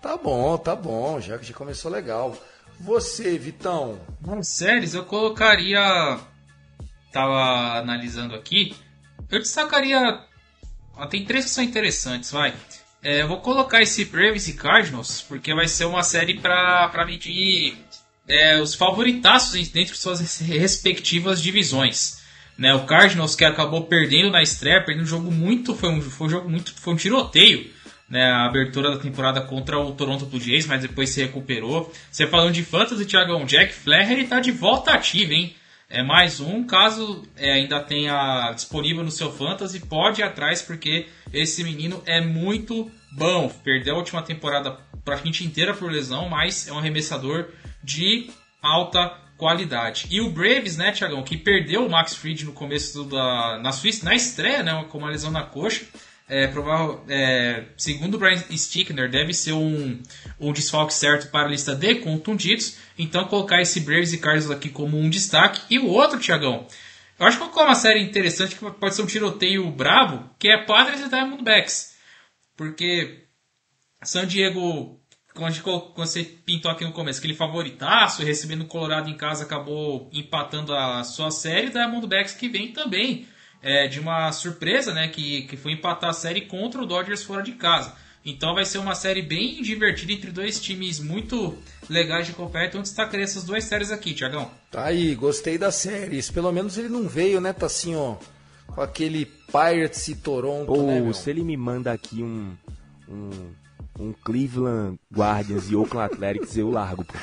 Tá bom, tá bom, já que já começou legal. Você, Vitão? Nas séries eu colocaria. Tava analisando aqui. Eu destacaria. Tem três que são interessantes, vai. É, eu vou colocar esse Braves e Cardinals, porque vai ser uma série pra medir é, os favoritaços dentro de suas respectivas divisões. Né, o Cardinals que acabou perdendo na estreia, perdendo um jogo muito, foi um, foi um jogo muito, foi um tiroteio né, a abertura da temporada contra o Toronto Blue Jays, mas depois se recuperou. Você falando de fantasy, Thiagão, Jack Flaherty está de volta ativa, hein? É mais um, caso é, ainda tenha disponível no seu fantasy, pode ir atrás porque esse menino é muito bom. Perdeu a última temporada praticamente inteira por lesão, mas é um arremessador de alta qualidade. E o Braves, né, Thiagão, que perdeu o Max Fried no começo da na Suíça, na estreia, né, com uma lesão na coxa. É, provável, é, segundo Brian Stickner, deve ser um, um desfalque certo para a lista de contundidos. Então, colocar esse Braves e Cardinals aqui como um destaque. E o outro, Thiagão, eu acho que é uma série interessante que pode ser um tiroteio bravo, que é Padres e Diamondbacks. Porque San Diego quando você pintou aqui no começo, aquele favoritaço, recebendo o Colorado em casa, acabou empatando a sua série, Diamondbacks que vem também é, de uma surpresa, né, que, que foi empatar a série contra o Dodgers fora de casa. Então vai ser uma série bem divertida entre dois times muito legais de acompanhar. Então destacarei essas duas séries aqui, Tiagão. Tá aí, gostei das séries. Pelo menos ele não veio, né, tá assim, ó, com aquele Pirates e Toronto, Ou né, se ele me manda aqui um, um, um Cleveland Guardians e Oakland Athletics, eu largo, pô.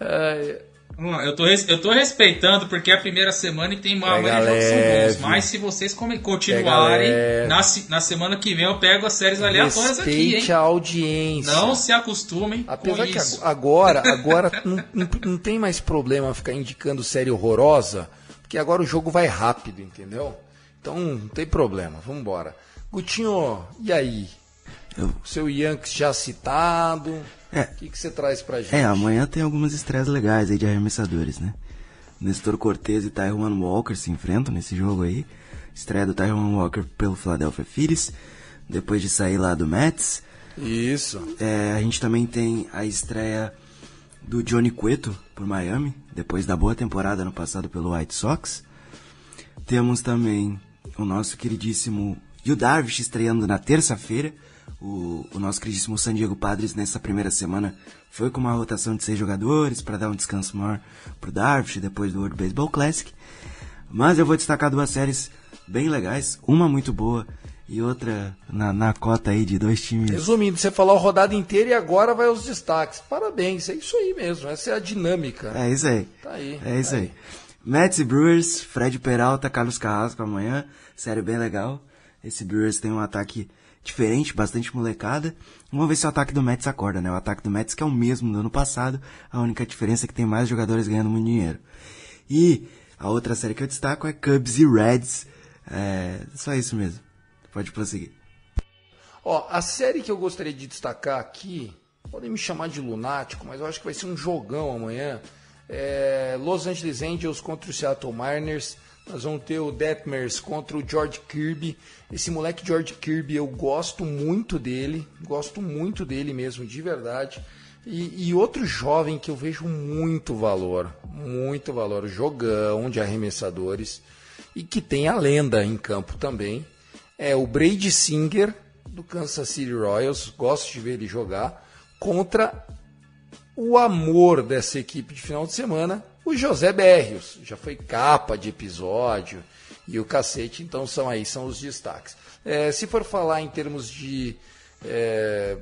Ai, [LAUGHS] Hum, Eu tô, res- eu tô respeitando porque é a primeira semana e tem uma maioria de jogos são bons. Mas se vocês continuarem, na, na semana que vem eu pego as séries aleatórias aqui, hein? respeite a audiência. Não se acostumem Apesar com que isso. ag- agora, agora [LAUGHS] não, não- não tem mais problema ficar indicando série horrorosa, porque agora o jogo vai rápido, entendeu? Então não tem problema, vamos embora. Gutinho, e aí? Eu- Seu Yankees já citado, É. o que, que você traz pra gente? É, amanhã tem algumas estreias legais aí de arremessadores, né? Nestor Cortez e Taiwan Walker se enfrentam nesse jogo aí. Estreia do Taiwan Walker pelo Philadelphia Phillies, depois de sair lá do Mets. Isso. É, a gente também tem a estreia do Johnny Cueto por Miami, depois da boa temporada no passado pelo White Sox. Temos também o nosso queridíssimo Yu Darvish estreando na terça-feira. O, o nosso queridíssimo San Diego Padres nessa primeira semana foi com uma rotação de seis jogadores para dar um descanso maior pro Darvish depois do World Baseball Classic. Mas eu vou destacar duas séries bem legais, uma muito boa e outra na, na cota aí de dois times. Resumindo, você falou a rodada inteira e agora vai aos destaques. Parabéns, é isso aí mesmo, essa é a dinâmica. É isso aí. Tá aí, É isso tá aí. Mets e Brewers, Fred Peralta, Carlos Carrasco amanhã. Série bem legal. Esse Brewers tem um ataque diferente, bastante molecada. Vamos ver se o ataque do Mets acorda, né? O ataque do Mets que é o mesmo do ano passado. A única diferença é que tem mais jogadores ganhando muito dinheiro. E a outra série que eu destaco é Cubs e Reds. É, só isso mesmo. Pode prosseguir. Ó, a série que eu gostaria de destacar aqui, podem me chamar de lunático, mas eu acho que vai ser um jogão amanhã. É Los Angeles Angels contra o Seattle Mariners. Nós vamos ter o Detmers contra o George Kirby. Esse moleque George Kirby, eu gosto muito dele. Gosto muito dele mesmo, de verdade. E, e outro jovem que eu vejo muito valor, muito valor, jogão de arremessadores e que tem a lenda em campo também. É o Brady Singer do Kansas City Royals, gosto de ver ele jogar contra o amor dessa equipe de final de semana, o José Berrios. Já foi capa de episódio e o cacete, então são aí, são os destaques. É, se for falar em termos de, é,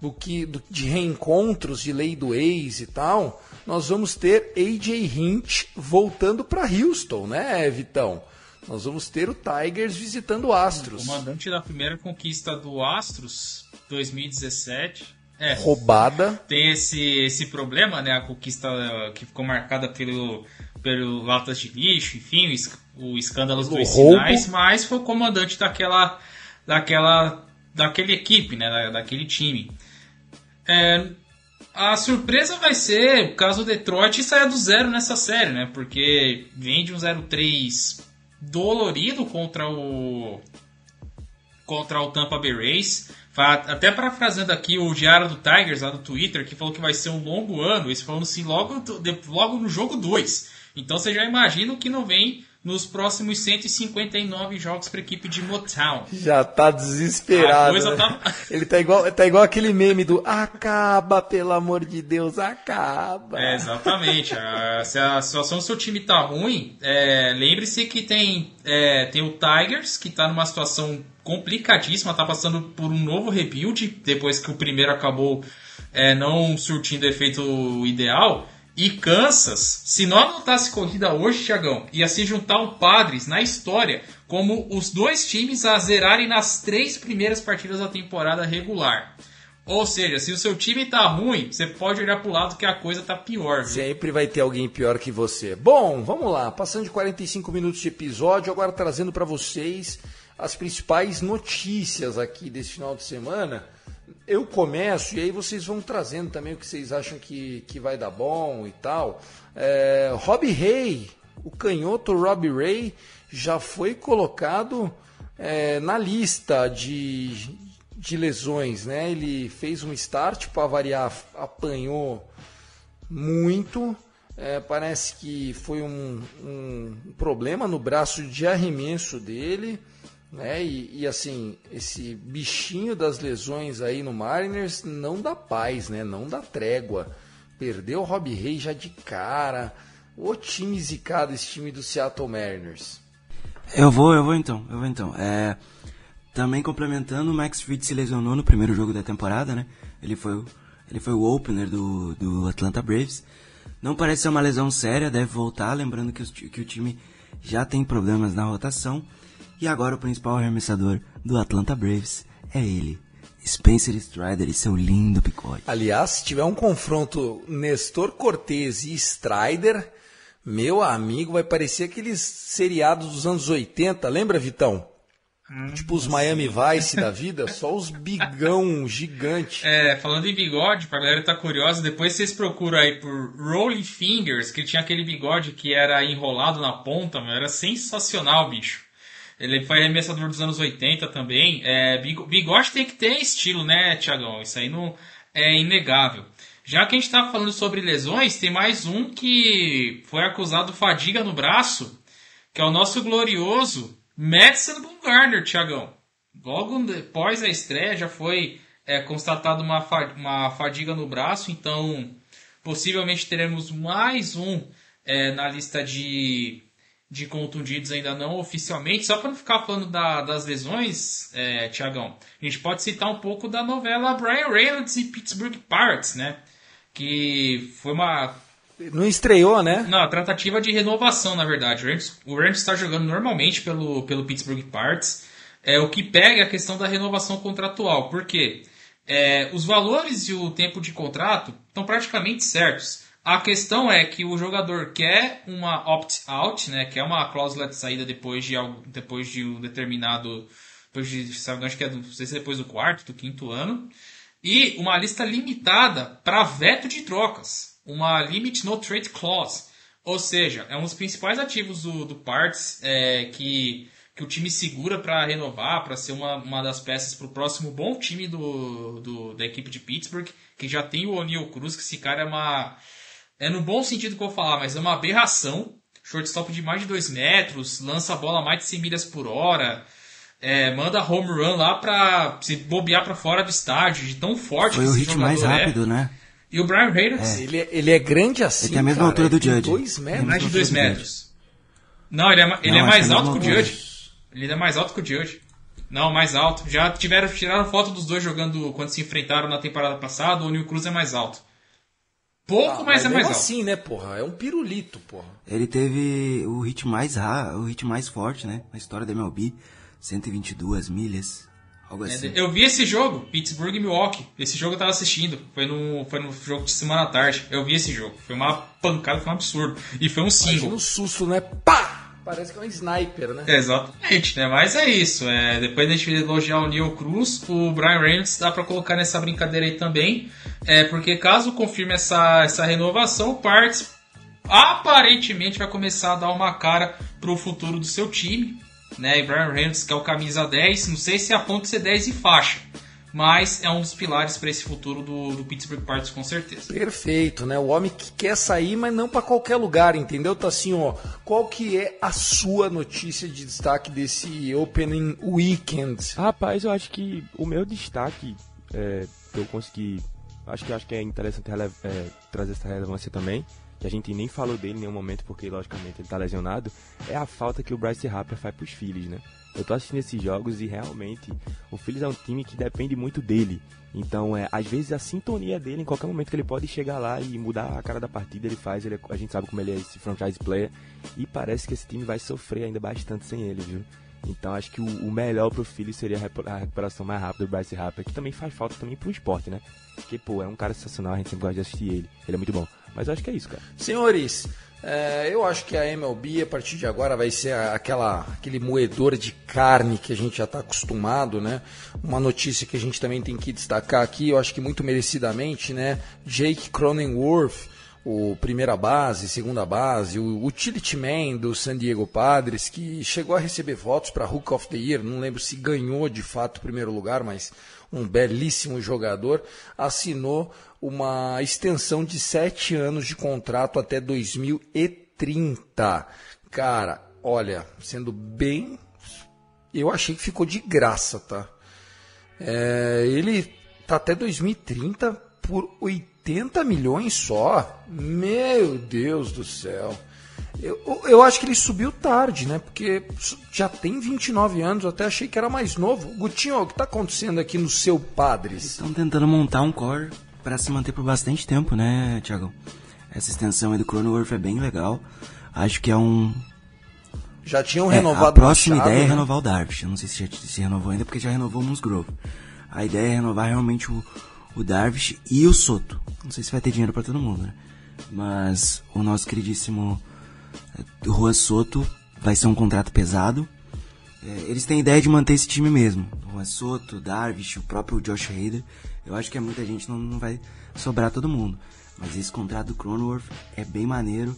do que, do- de reencontros, de lei do ex e tal, nós vamos ter AJ Hint voltando para Houston, né, Vitão? Nós vamos ter o Tigers visitando o Astros. Comandante da primeira conquista do Astros 2017. É, Roubada. tem esse, esse problema, né? A conquista eh, que ficou marcada pelo, pelo latas de lixo, enfim, o, o escândalo dos roubo. sinais, mas foi o comandante daquela, daquela, daquele equipe, né? Da- daquele time. É, a surpresa vai ser o caso Detroit saia do zero nessa série, né? Porque vem de um 0-3 dolorido contra o contra o Tampa Bay Rays. Até parafraseando aqui o diário do Tigers lá do Twitter, que falou que vai ser um longo ano, eles falando assim logo, logo no jogo 2. Então você já imagina o que não vem nos próximos 159 jogos para a equipe de Motown. Já tá desesperado. A né? tá- [LAUGHS] Ele tá igual, tá igual aquele meme do acaba, pelo amor de Deus, acaba. É, exatamente. Ah, se a situação do seu time tá ruim, é, lembre-se que tem, é, tem o Tigers, que tá numa situação complicadíssima, tá passando por um novo rebuild depois que o primeiro acabou é, não surtindo efeito ideal. E Kansas, se não anotasse corrida hoje, Tiagão, ia se juntar um Padres na história como os dois times a zerarem nas três primeiras partidas da temporada regular. Ou seja, se o seu time tá ruim, você pode olhar pro lado que a coisa tá pior. Viu? Sempre vai ter alguém pior que você. Bom, vamos lá. Passando de 45 minutos de episódio, agora trazendo para vocês as principais notícias aqui desse final de semana. Eu começo e aí vocês vão trazendo também o que vocês acham que, que vai dar bom e tal. É, Rob Ray, o canhoto Rob Ray, já foi colocado é, na lista de, de lesões, né? Ele fez um start para variar, apanhou muito. É, parece que foi um, um, problema no braço de arremesso dele, né? E, e, assim, esse bichinho das lesões aí no Mariners não dá paz, né? Não dá trégua. Perdeu o Rob Ray já de cara. O time zicado, esse time do Seattle Mariners. Eu vou, eu vou então, eu vou então. É, também complementando, o Max Fried se lesionou no primeiro jogo da temporada, né? Ele foi, ele foi o opener do, do Atlanta Braves. Não parece ser uma lesão séria, deve voltar, lembrando que, os, que o time já tem problemas na rotação. E agora o principal arremessador do Atlanta Braves é ele, Spencer Strider e seu lindo picote. Aliás, se tiver um confronto Nestor Cortez e Strider, meu amigo, vai parecer aqueles seriados dos anos 80, lembra, Vitão? Hum, tipo os Miami Vice da vida, só os bigão gigante. É, falando em bigode, pra galera que tá curiosa, depois vocês procuram aí por Rolling Fingers, que tinha aquele bigode que era enrolado na ponta, mano, era sensacional, bicho. Ele foi arremessador dos anos 80 também. É, bigode tem que ter estilo, né, Tiagão? Isso aí não é inegável. Já que a gente está falando sobre lesões, tem mais um que foi acusado de fadiga no braço, que é o nosso glorioso Madison Bumgarner, Tiagão. Logo depois da estreia já foi é, constatado uma, uma fadiga no braço, então possivelmente teremos mais um é, na lista de, de contundidos ainda não oficialmente. Só para não ficar falando da, das lesões, é, Tiagão, a gente pode citar um pouco da novela Brian Reynolds e Pittsburgh Pirates, né? que foi uma. Não estreou, né? Não, a tratativa de renovação, na verdade. O Rams está jogando normalmente pelo, pelo Pittsburgh Pirates, é o que pega a questão da renovação contratual. Por quê? É, os valores e o tempo de contrato estão praticamente certos. A questão é que o jogador quer uma opt-out, né, quer uma cláusula de saída depois de, algo, depois de um determinado. Depois de, sabe, acho que é do, não sei se é depois do quarto, do quinto ano e uma lista limitada para veto de trocas, uma Limit No Trade Clause. Ou seja, é um dos principais ativos do, do Parts é, que, que o time segura para renovar, para ser uma, uma das peças para o próximo bom time do, do, da equipe de Pittsburgh, que já tem o O'Neill Cruz, que esse cara é uma. É no bom sentido que eu vou falar, mas é uma aberração. Shortstop de mais de 2 metros, lança a bola mais de 100 milhas por hora é, manda home run lá pra se bobear pra fora do estádio, de tão forte Foi que o hit mais é. rápido, né? E o Brian Reynolds. É. Ele, é, ele é grande assim. Ele tem a mesma cara, altura do Judge. Dois metros. mais de dois metros. Não, ele é, ele Não, é mais alto que o Judge. Ele é mais alto que o Judge. Não, mais alto. Já tiveram tiraram foto dos dois jogando quando se enfrentaram na temporada passada. O New Cruz é mais alto. Pouco, ah, mas, mas é mais alto. assim, né, porra? É um pirulito, porra. Ele teve o hit mais raro, o hit mais forte, né, na história da MLB. 122 milhas, algo é, assim. Eu vi esse jogo, Pittsburgh e Milwaukee. Esse jogo eu tava assistindo. Foi no, foi no jogo de semana à tarde. Eu vi esse jogo. Foi uma pancada, foi um absurdo. E foi um single. um susto, né? Pá! Parece que é um sniper, né? exatamente, né? Mas é isso. É, depois da gente elogiar o Neil Cruz, o Brian Reynolds dá para colocar nessa brincadeira aí também. É, porque caso confirme essa, essa renovação, o Parks aparentemente vai começar a dar uma cara pro futuro do seu time né? E Brian Reynolds, que é o camisa 10, não sei se a ponto de ser 10 e faixa, mas é um dos pilares para esse futuro do, do, Pittsburgh Pirates com certeza. Perfeito, né? O homem que quer sair, mas não para qualquer lugar, entendeu? Tá assim, ó. Qual que é a sua notícia de destaque desse Opening Weekend? Rapaz, eu acho que o meu destaque é, que eu consegui, acho que acho que é interessante é, trazer essa relevância também, que a gente nem falou dele em nenhum momento, porque logicamente ele tá lesionado, é a falta que o Bryce Harper faz pros Phillies, né? Eu tô assistindo esses jogos e realmente o Phillies é um time que depende muito dele. Então, é, às vezes a sintonia dele, em qualquer momento que ele pode chegar lá e mudar a cara da partida, ele faz. Ele, é, a gente sabe como ele é esse franchise player. E parece que esse time vai sofrer ainda bastante sem ele, viu? Então acho que o, o melhor pro Phillies seria a recuperação mais rápida do Bryce Harper, que também faz falta também pro esporte, né? Porque, pô, é um cara sensacional, a gente sempre gosta de assistir ele. Ele é muito bom. Mas eu acho que é isso, cara. Senhores, é, eu acho que a MLB a partir de agora vai ser aquela, aquele moedor de carne que a gente já está acostumado, né? Uma notícia que a gente também tem que destacar aqui, eu acho que muito merecidamente, né? Jake Cronenworth, o primeira base, segunda base, o utility man do San Diego Padres, que chegou a receber votos para Hook of the Year, não lembro se ganhou de fato o primeiro lugar, mas um belíssimo jogador, assinou uma extensão de sete anos de contrato até 2030. Cara, olha, sendo bem. Eu achei que ficou de graça, tá? É, ele tá até 2030 por 80 milhões só. Meu Deus do céu. Eu, eu acho que ele subiu tarde, né? Porque já tem 29 anos, eu até achei que era mais novo. Gutinho, o que está acontecendo aqui no seu Padres? Estão tentando montar um core para se manter por bastante tempo, né, Thiago? Essa extensão aí do Cronenworth é bem legal. Acho que é um. Já tinham renovado é, A próxima Machado, ideia é né? é renovar o Darvish. Eu não sei se já se renovou ainda, porque já renovou o Musgrove. A ideia é renovar realmente o, o Darvish e o Soto. Não sei se vai ter dinheiro para todo mundo, né? Mas o nosso queridíssimo Juan Soto vai ser um contrato pesado. É, eles têm ideia de manter esse time mesmo. Juan Soto, Darvish, o próprio Josh Hader. Eu acho que é muita gente, não, não vai sobrar todo mundo. Mas esse contrato do Cronenworth é bem maneiro.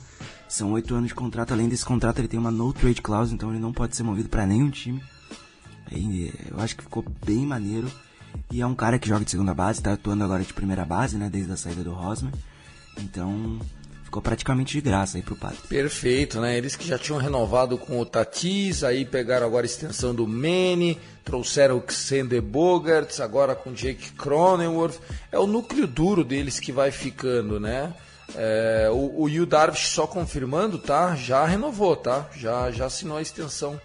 São oito anos de contrato. Além desse contrato, ele tem uma no trade clause, então ele não pode ser movido para nenhum time. Eu acho que ficou bem maneiro. E é um cara que joga de segunda base, tá atuando agora de primeira base, né? Desde a saída do Rosmer. Então, ficou praticamente de graça aí pro Padre. Perfeito, né? Eles que já tinham renovado com o Tatis, aí pegaram agora a extensão do Manny, trouxeram o Xander Bogarts, agora com Jake Cronenworth. É o núcleo duro deles que vai ficando, né? É, o, o Yu Darvish só confirmando, tá? Já renovou, tá? Já, já assinou a extensão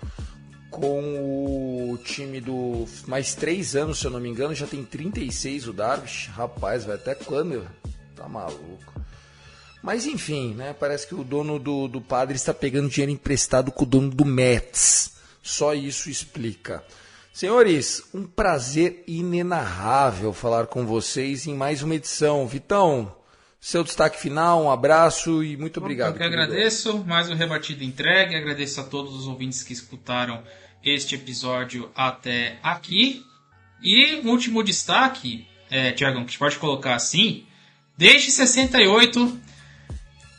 com o time do mais três anos, se eu não me engano, já tem 36 o Darvish. Rapaz, vai até quando? Tá maluco. Mas enfim, né? Parece que o dono do, do padre está pegando dinheiro emprestado com o dono do Mets. Só isso explica. Senhores, um prazer inenarrável falar com vocês em mais uma edição. Vitão, seu destaque final, um abraço e muito obrigado. Eu que agradeço, mais um rebatido entregue, agradeço a todos os ouvintes que escutaram este episódio até aqui. E um último destaque, é, Tiagão, que a gente pode colocar assim, desde 68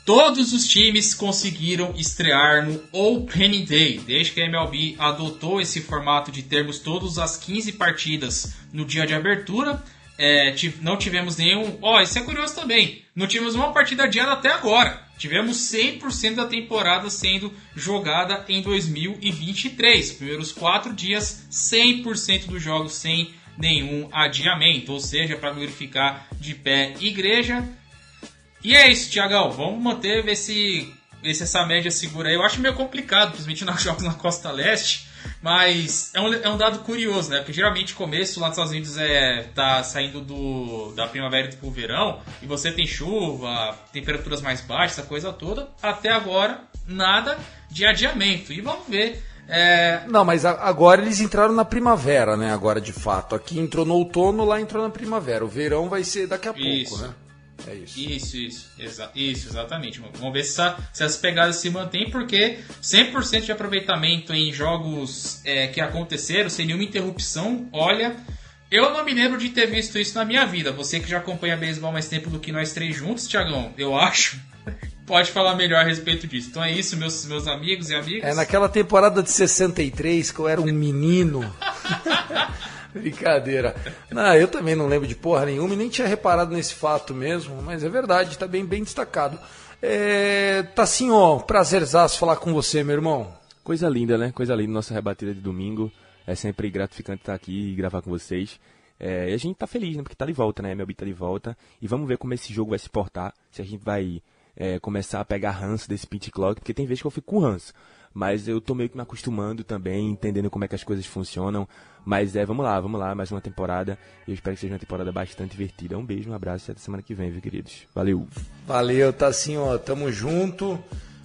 Todos os times conseguiram estrear no Opening Day, desde que a MLB adotou esse formato de termos todas as 15 partidas no dia de abertura. É, não tivemos nenhum. Ó, oh, isso é curioso também. Não tivemos uma partida adiada até agora. Tivemos 100% da temporada sendo jogada em 2023. Primeiros quatro dias, 100% dos jogos sem nenhum adiamento. Ou seja, para glorificar de pé igreja, e é isso, Tiagão. Vamos manter, ver se, ver se essa média segura aí. Eu acho meio complicado, principalmente nos [LAUGHS] jogos na Costa Leste. Mas é um, é um dado curioso, né? Porque geralmente o começo lá nos Estados Unidos é tá saindo do, da primavera pro verão e você tem chuva, temperaturas mais baixas, essa coisa toda. Até agora, nada de adiamento. E vamos ver. É... Não, mas agora eles entraram na primavera, né? Agora de fato. Aqui entrou no outono, lá entrou na primavera. O verão vai ser daqui a Isso. pouco, né? É isso. Isso, isso. Exa isso, exatamente. Vamos ver se, essa, se as pegadas se mantêm, porque 100% de aproveitamento em jogos é, que aconteceram, sem nenhuma interrupção, olha. Eu não me lembro de ter visto isso na minha vida. Você que já acompanha beisebol mais tempo do que nós três juntos, Tiagão, eu acho. [LAUGHS] Pode falar melhor a respeito disso. Então é isso, meus, meus amigos e amigas. É naquela temporada de 63 que eu era um menino. [LAUGHS] [LAUGHS] Brincadeira. Não, eu também não lembro de porra nenhuma e nem tinha reparado nesse fato mesmo, mas é verdade, está bem, bem destacado. É, tá assim, ó, prazerzaço falar com você, meu irmão. Coisa linda, né? Coisa linda, nossa rebatida de domingo. É sempre gratificante estar aqui e gravar com vocês. É, e a gente tá feliz, né? Porque tá de volta, né? MLB tá de volta. E vamos ver como esse jogo vai se portar. Se a gente vai é, começar a pegar ranço desse pitch clock, porque tem vezes que eu fico com ranço. Mas eu tô meio que me acostumando também, entendendo como é que as coisas funcionam. Mas é, vamos lá, vamos lá, mais uma temporada. Eu espero que seja uma temporada bastante divertida. Um beijo, um abraço e até semana que vem, viu, queridos? Valeu! Valeu, tá assim, ó, tamo junto.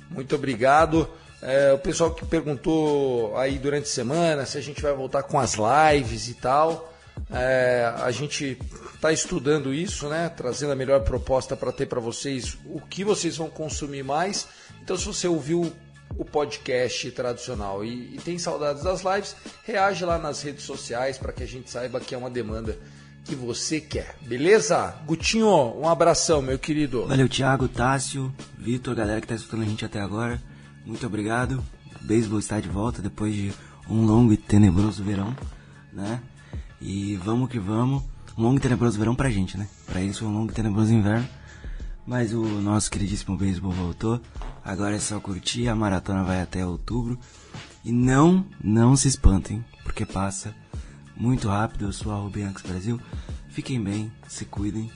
Muito obrigado. É, o pessoal que perguntou aí durante a semana se a gente vai voltar com as lives e tal. É, a gente está estudando isso, né? Trazendo a melhor proposta para ter para vocês o que vocês vão consumir mais. Então, se você ouviu o podcast tradicional e, e tem saudades das lives, reage lá nas redes sociais para que a gente saiba que é uma demanda que você quer. Beleza? Gutinho, um abração, meu querido. Valeu, Thiago, Tássio, Vitor, galera que está escutando a gente até agora. Muito obrigado. O beisebol está de volta depois de um longo e tenebroso verão, né? E vamos que vamos. Um longo e tenebroso verão pra gente, né? Pra eles foi um longo e tenebroso inverno. Mas o nosso queridíssimo beisebol voltou. Agora é só curtir, a maratona vai até outubro. E não, não se espantem, porque passa muito rápido. Eu sou a Rubianx Brasil. Fiquem bem, se cuidem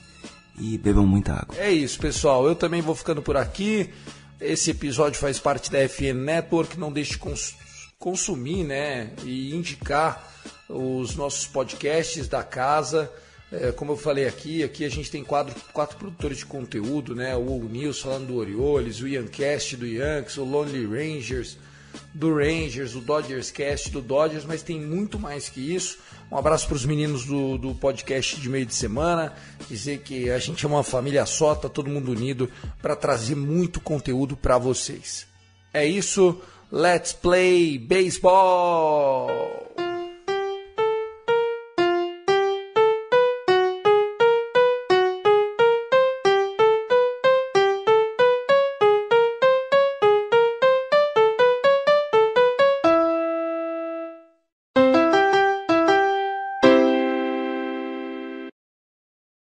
e bebam muita água. É isso, pessoal. Eu também vou ficando por aqui. Esse episódio faz parte da FN Network. Não deixe de cons consumir né, e indicar os nossos podcasts da casa. É, como eu falei aqui, aqui a gente tem quatro, quatro produtores de conteúdo, né? O News falando do Orioles, o Yancast do Yankees, o Lonely Rangers do Rangers, o Dodgers Cast do Dodgers, mas tem muito mais que isso. Um abraço para os meninos do, do podcast de meio de semana. Dizer que a gente é uma família só, tá todo mundo unido para trazer muito conteúdo para vocês. É isso. Let's play baseball!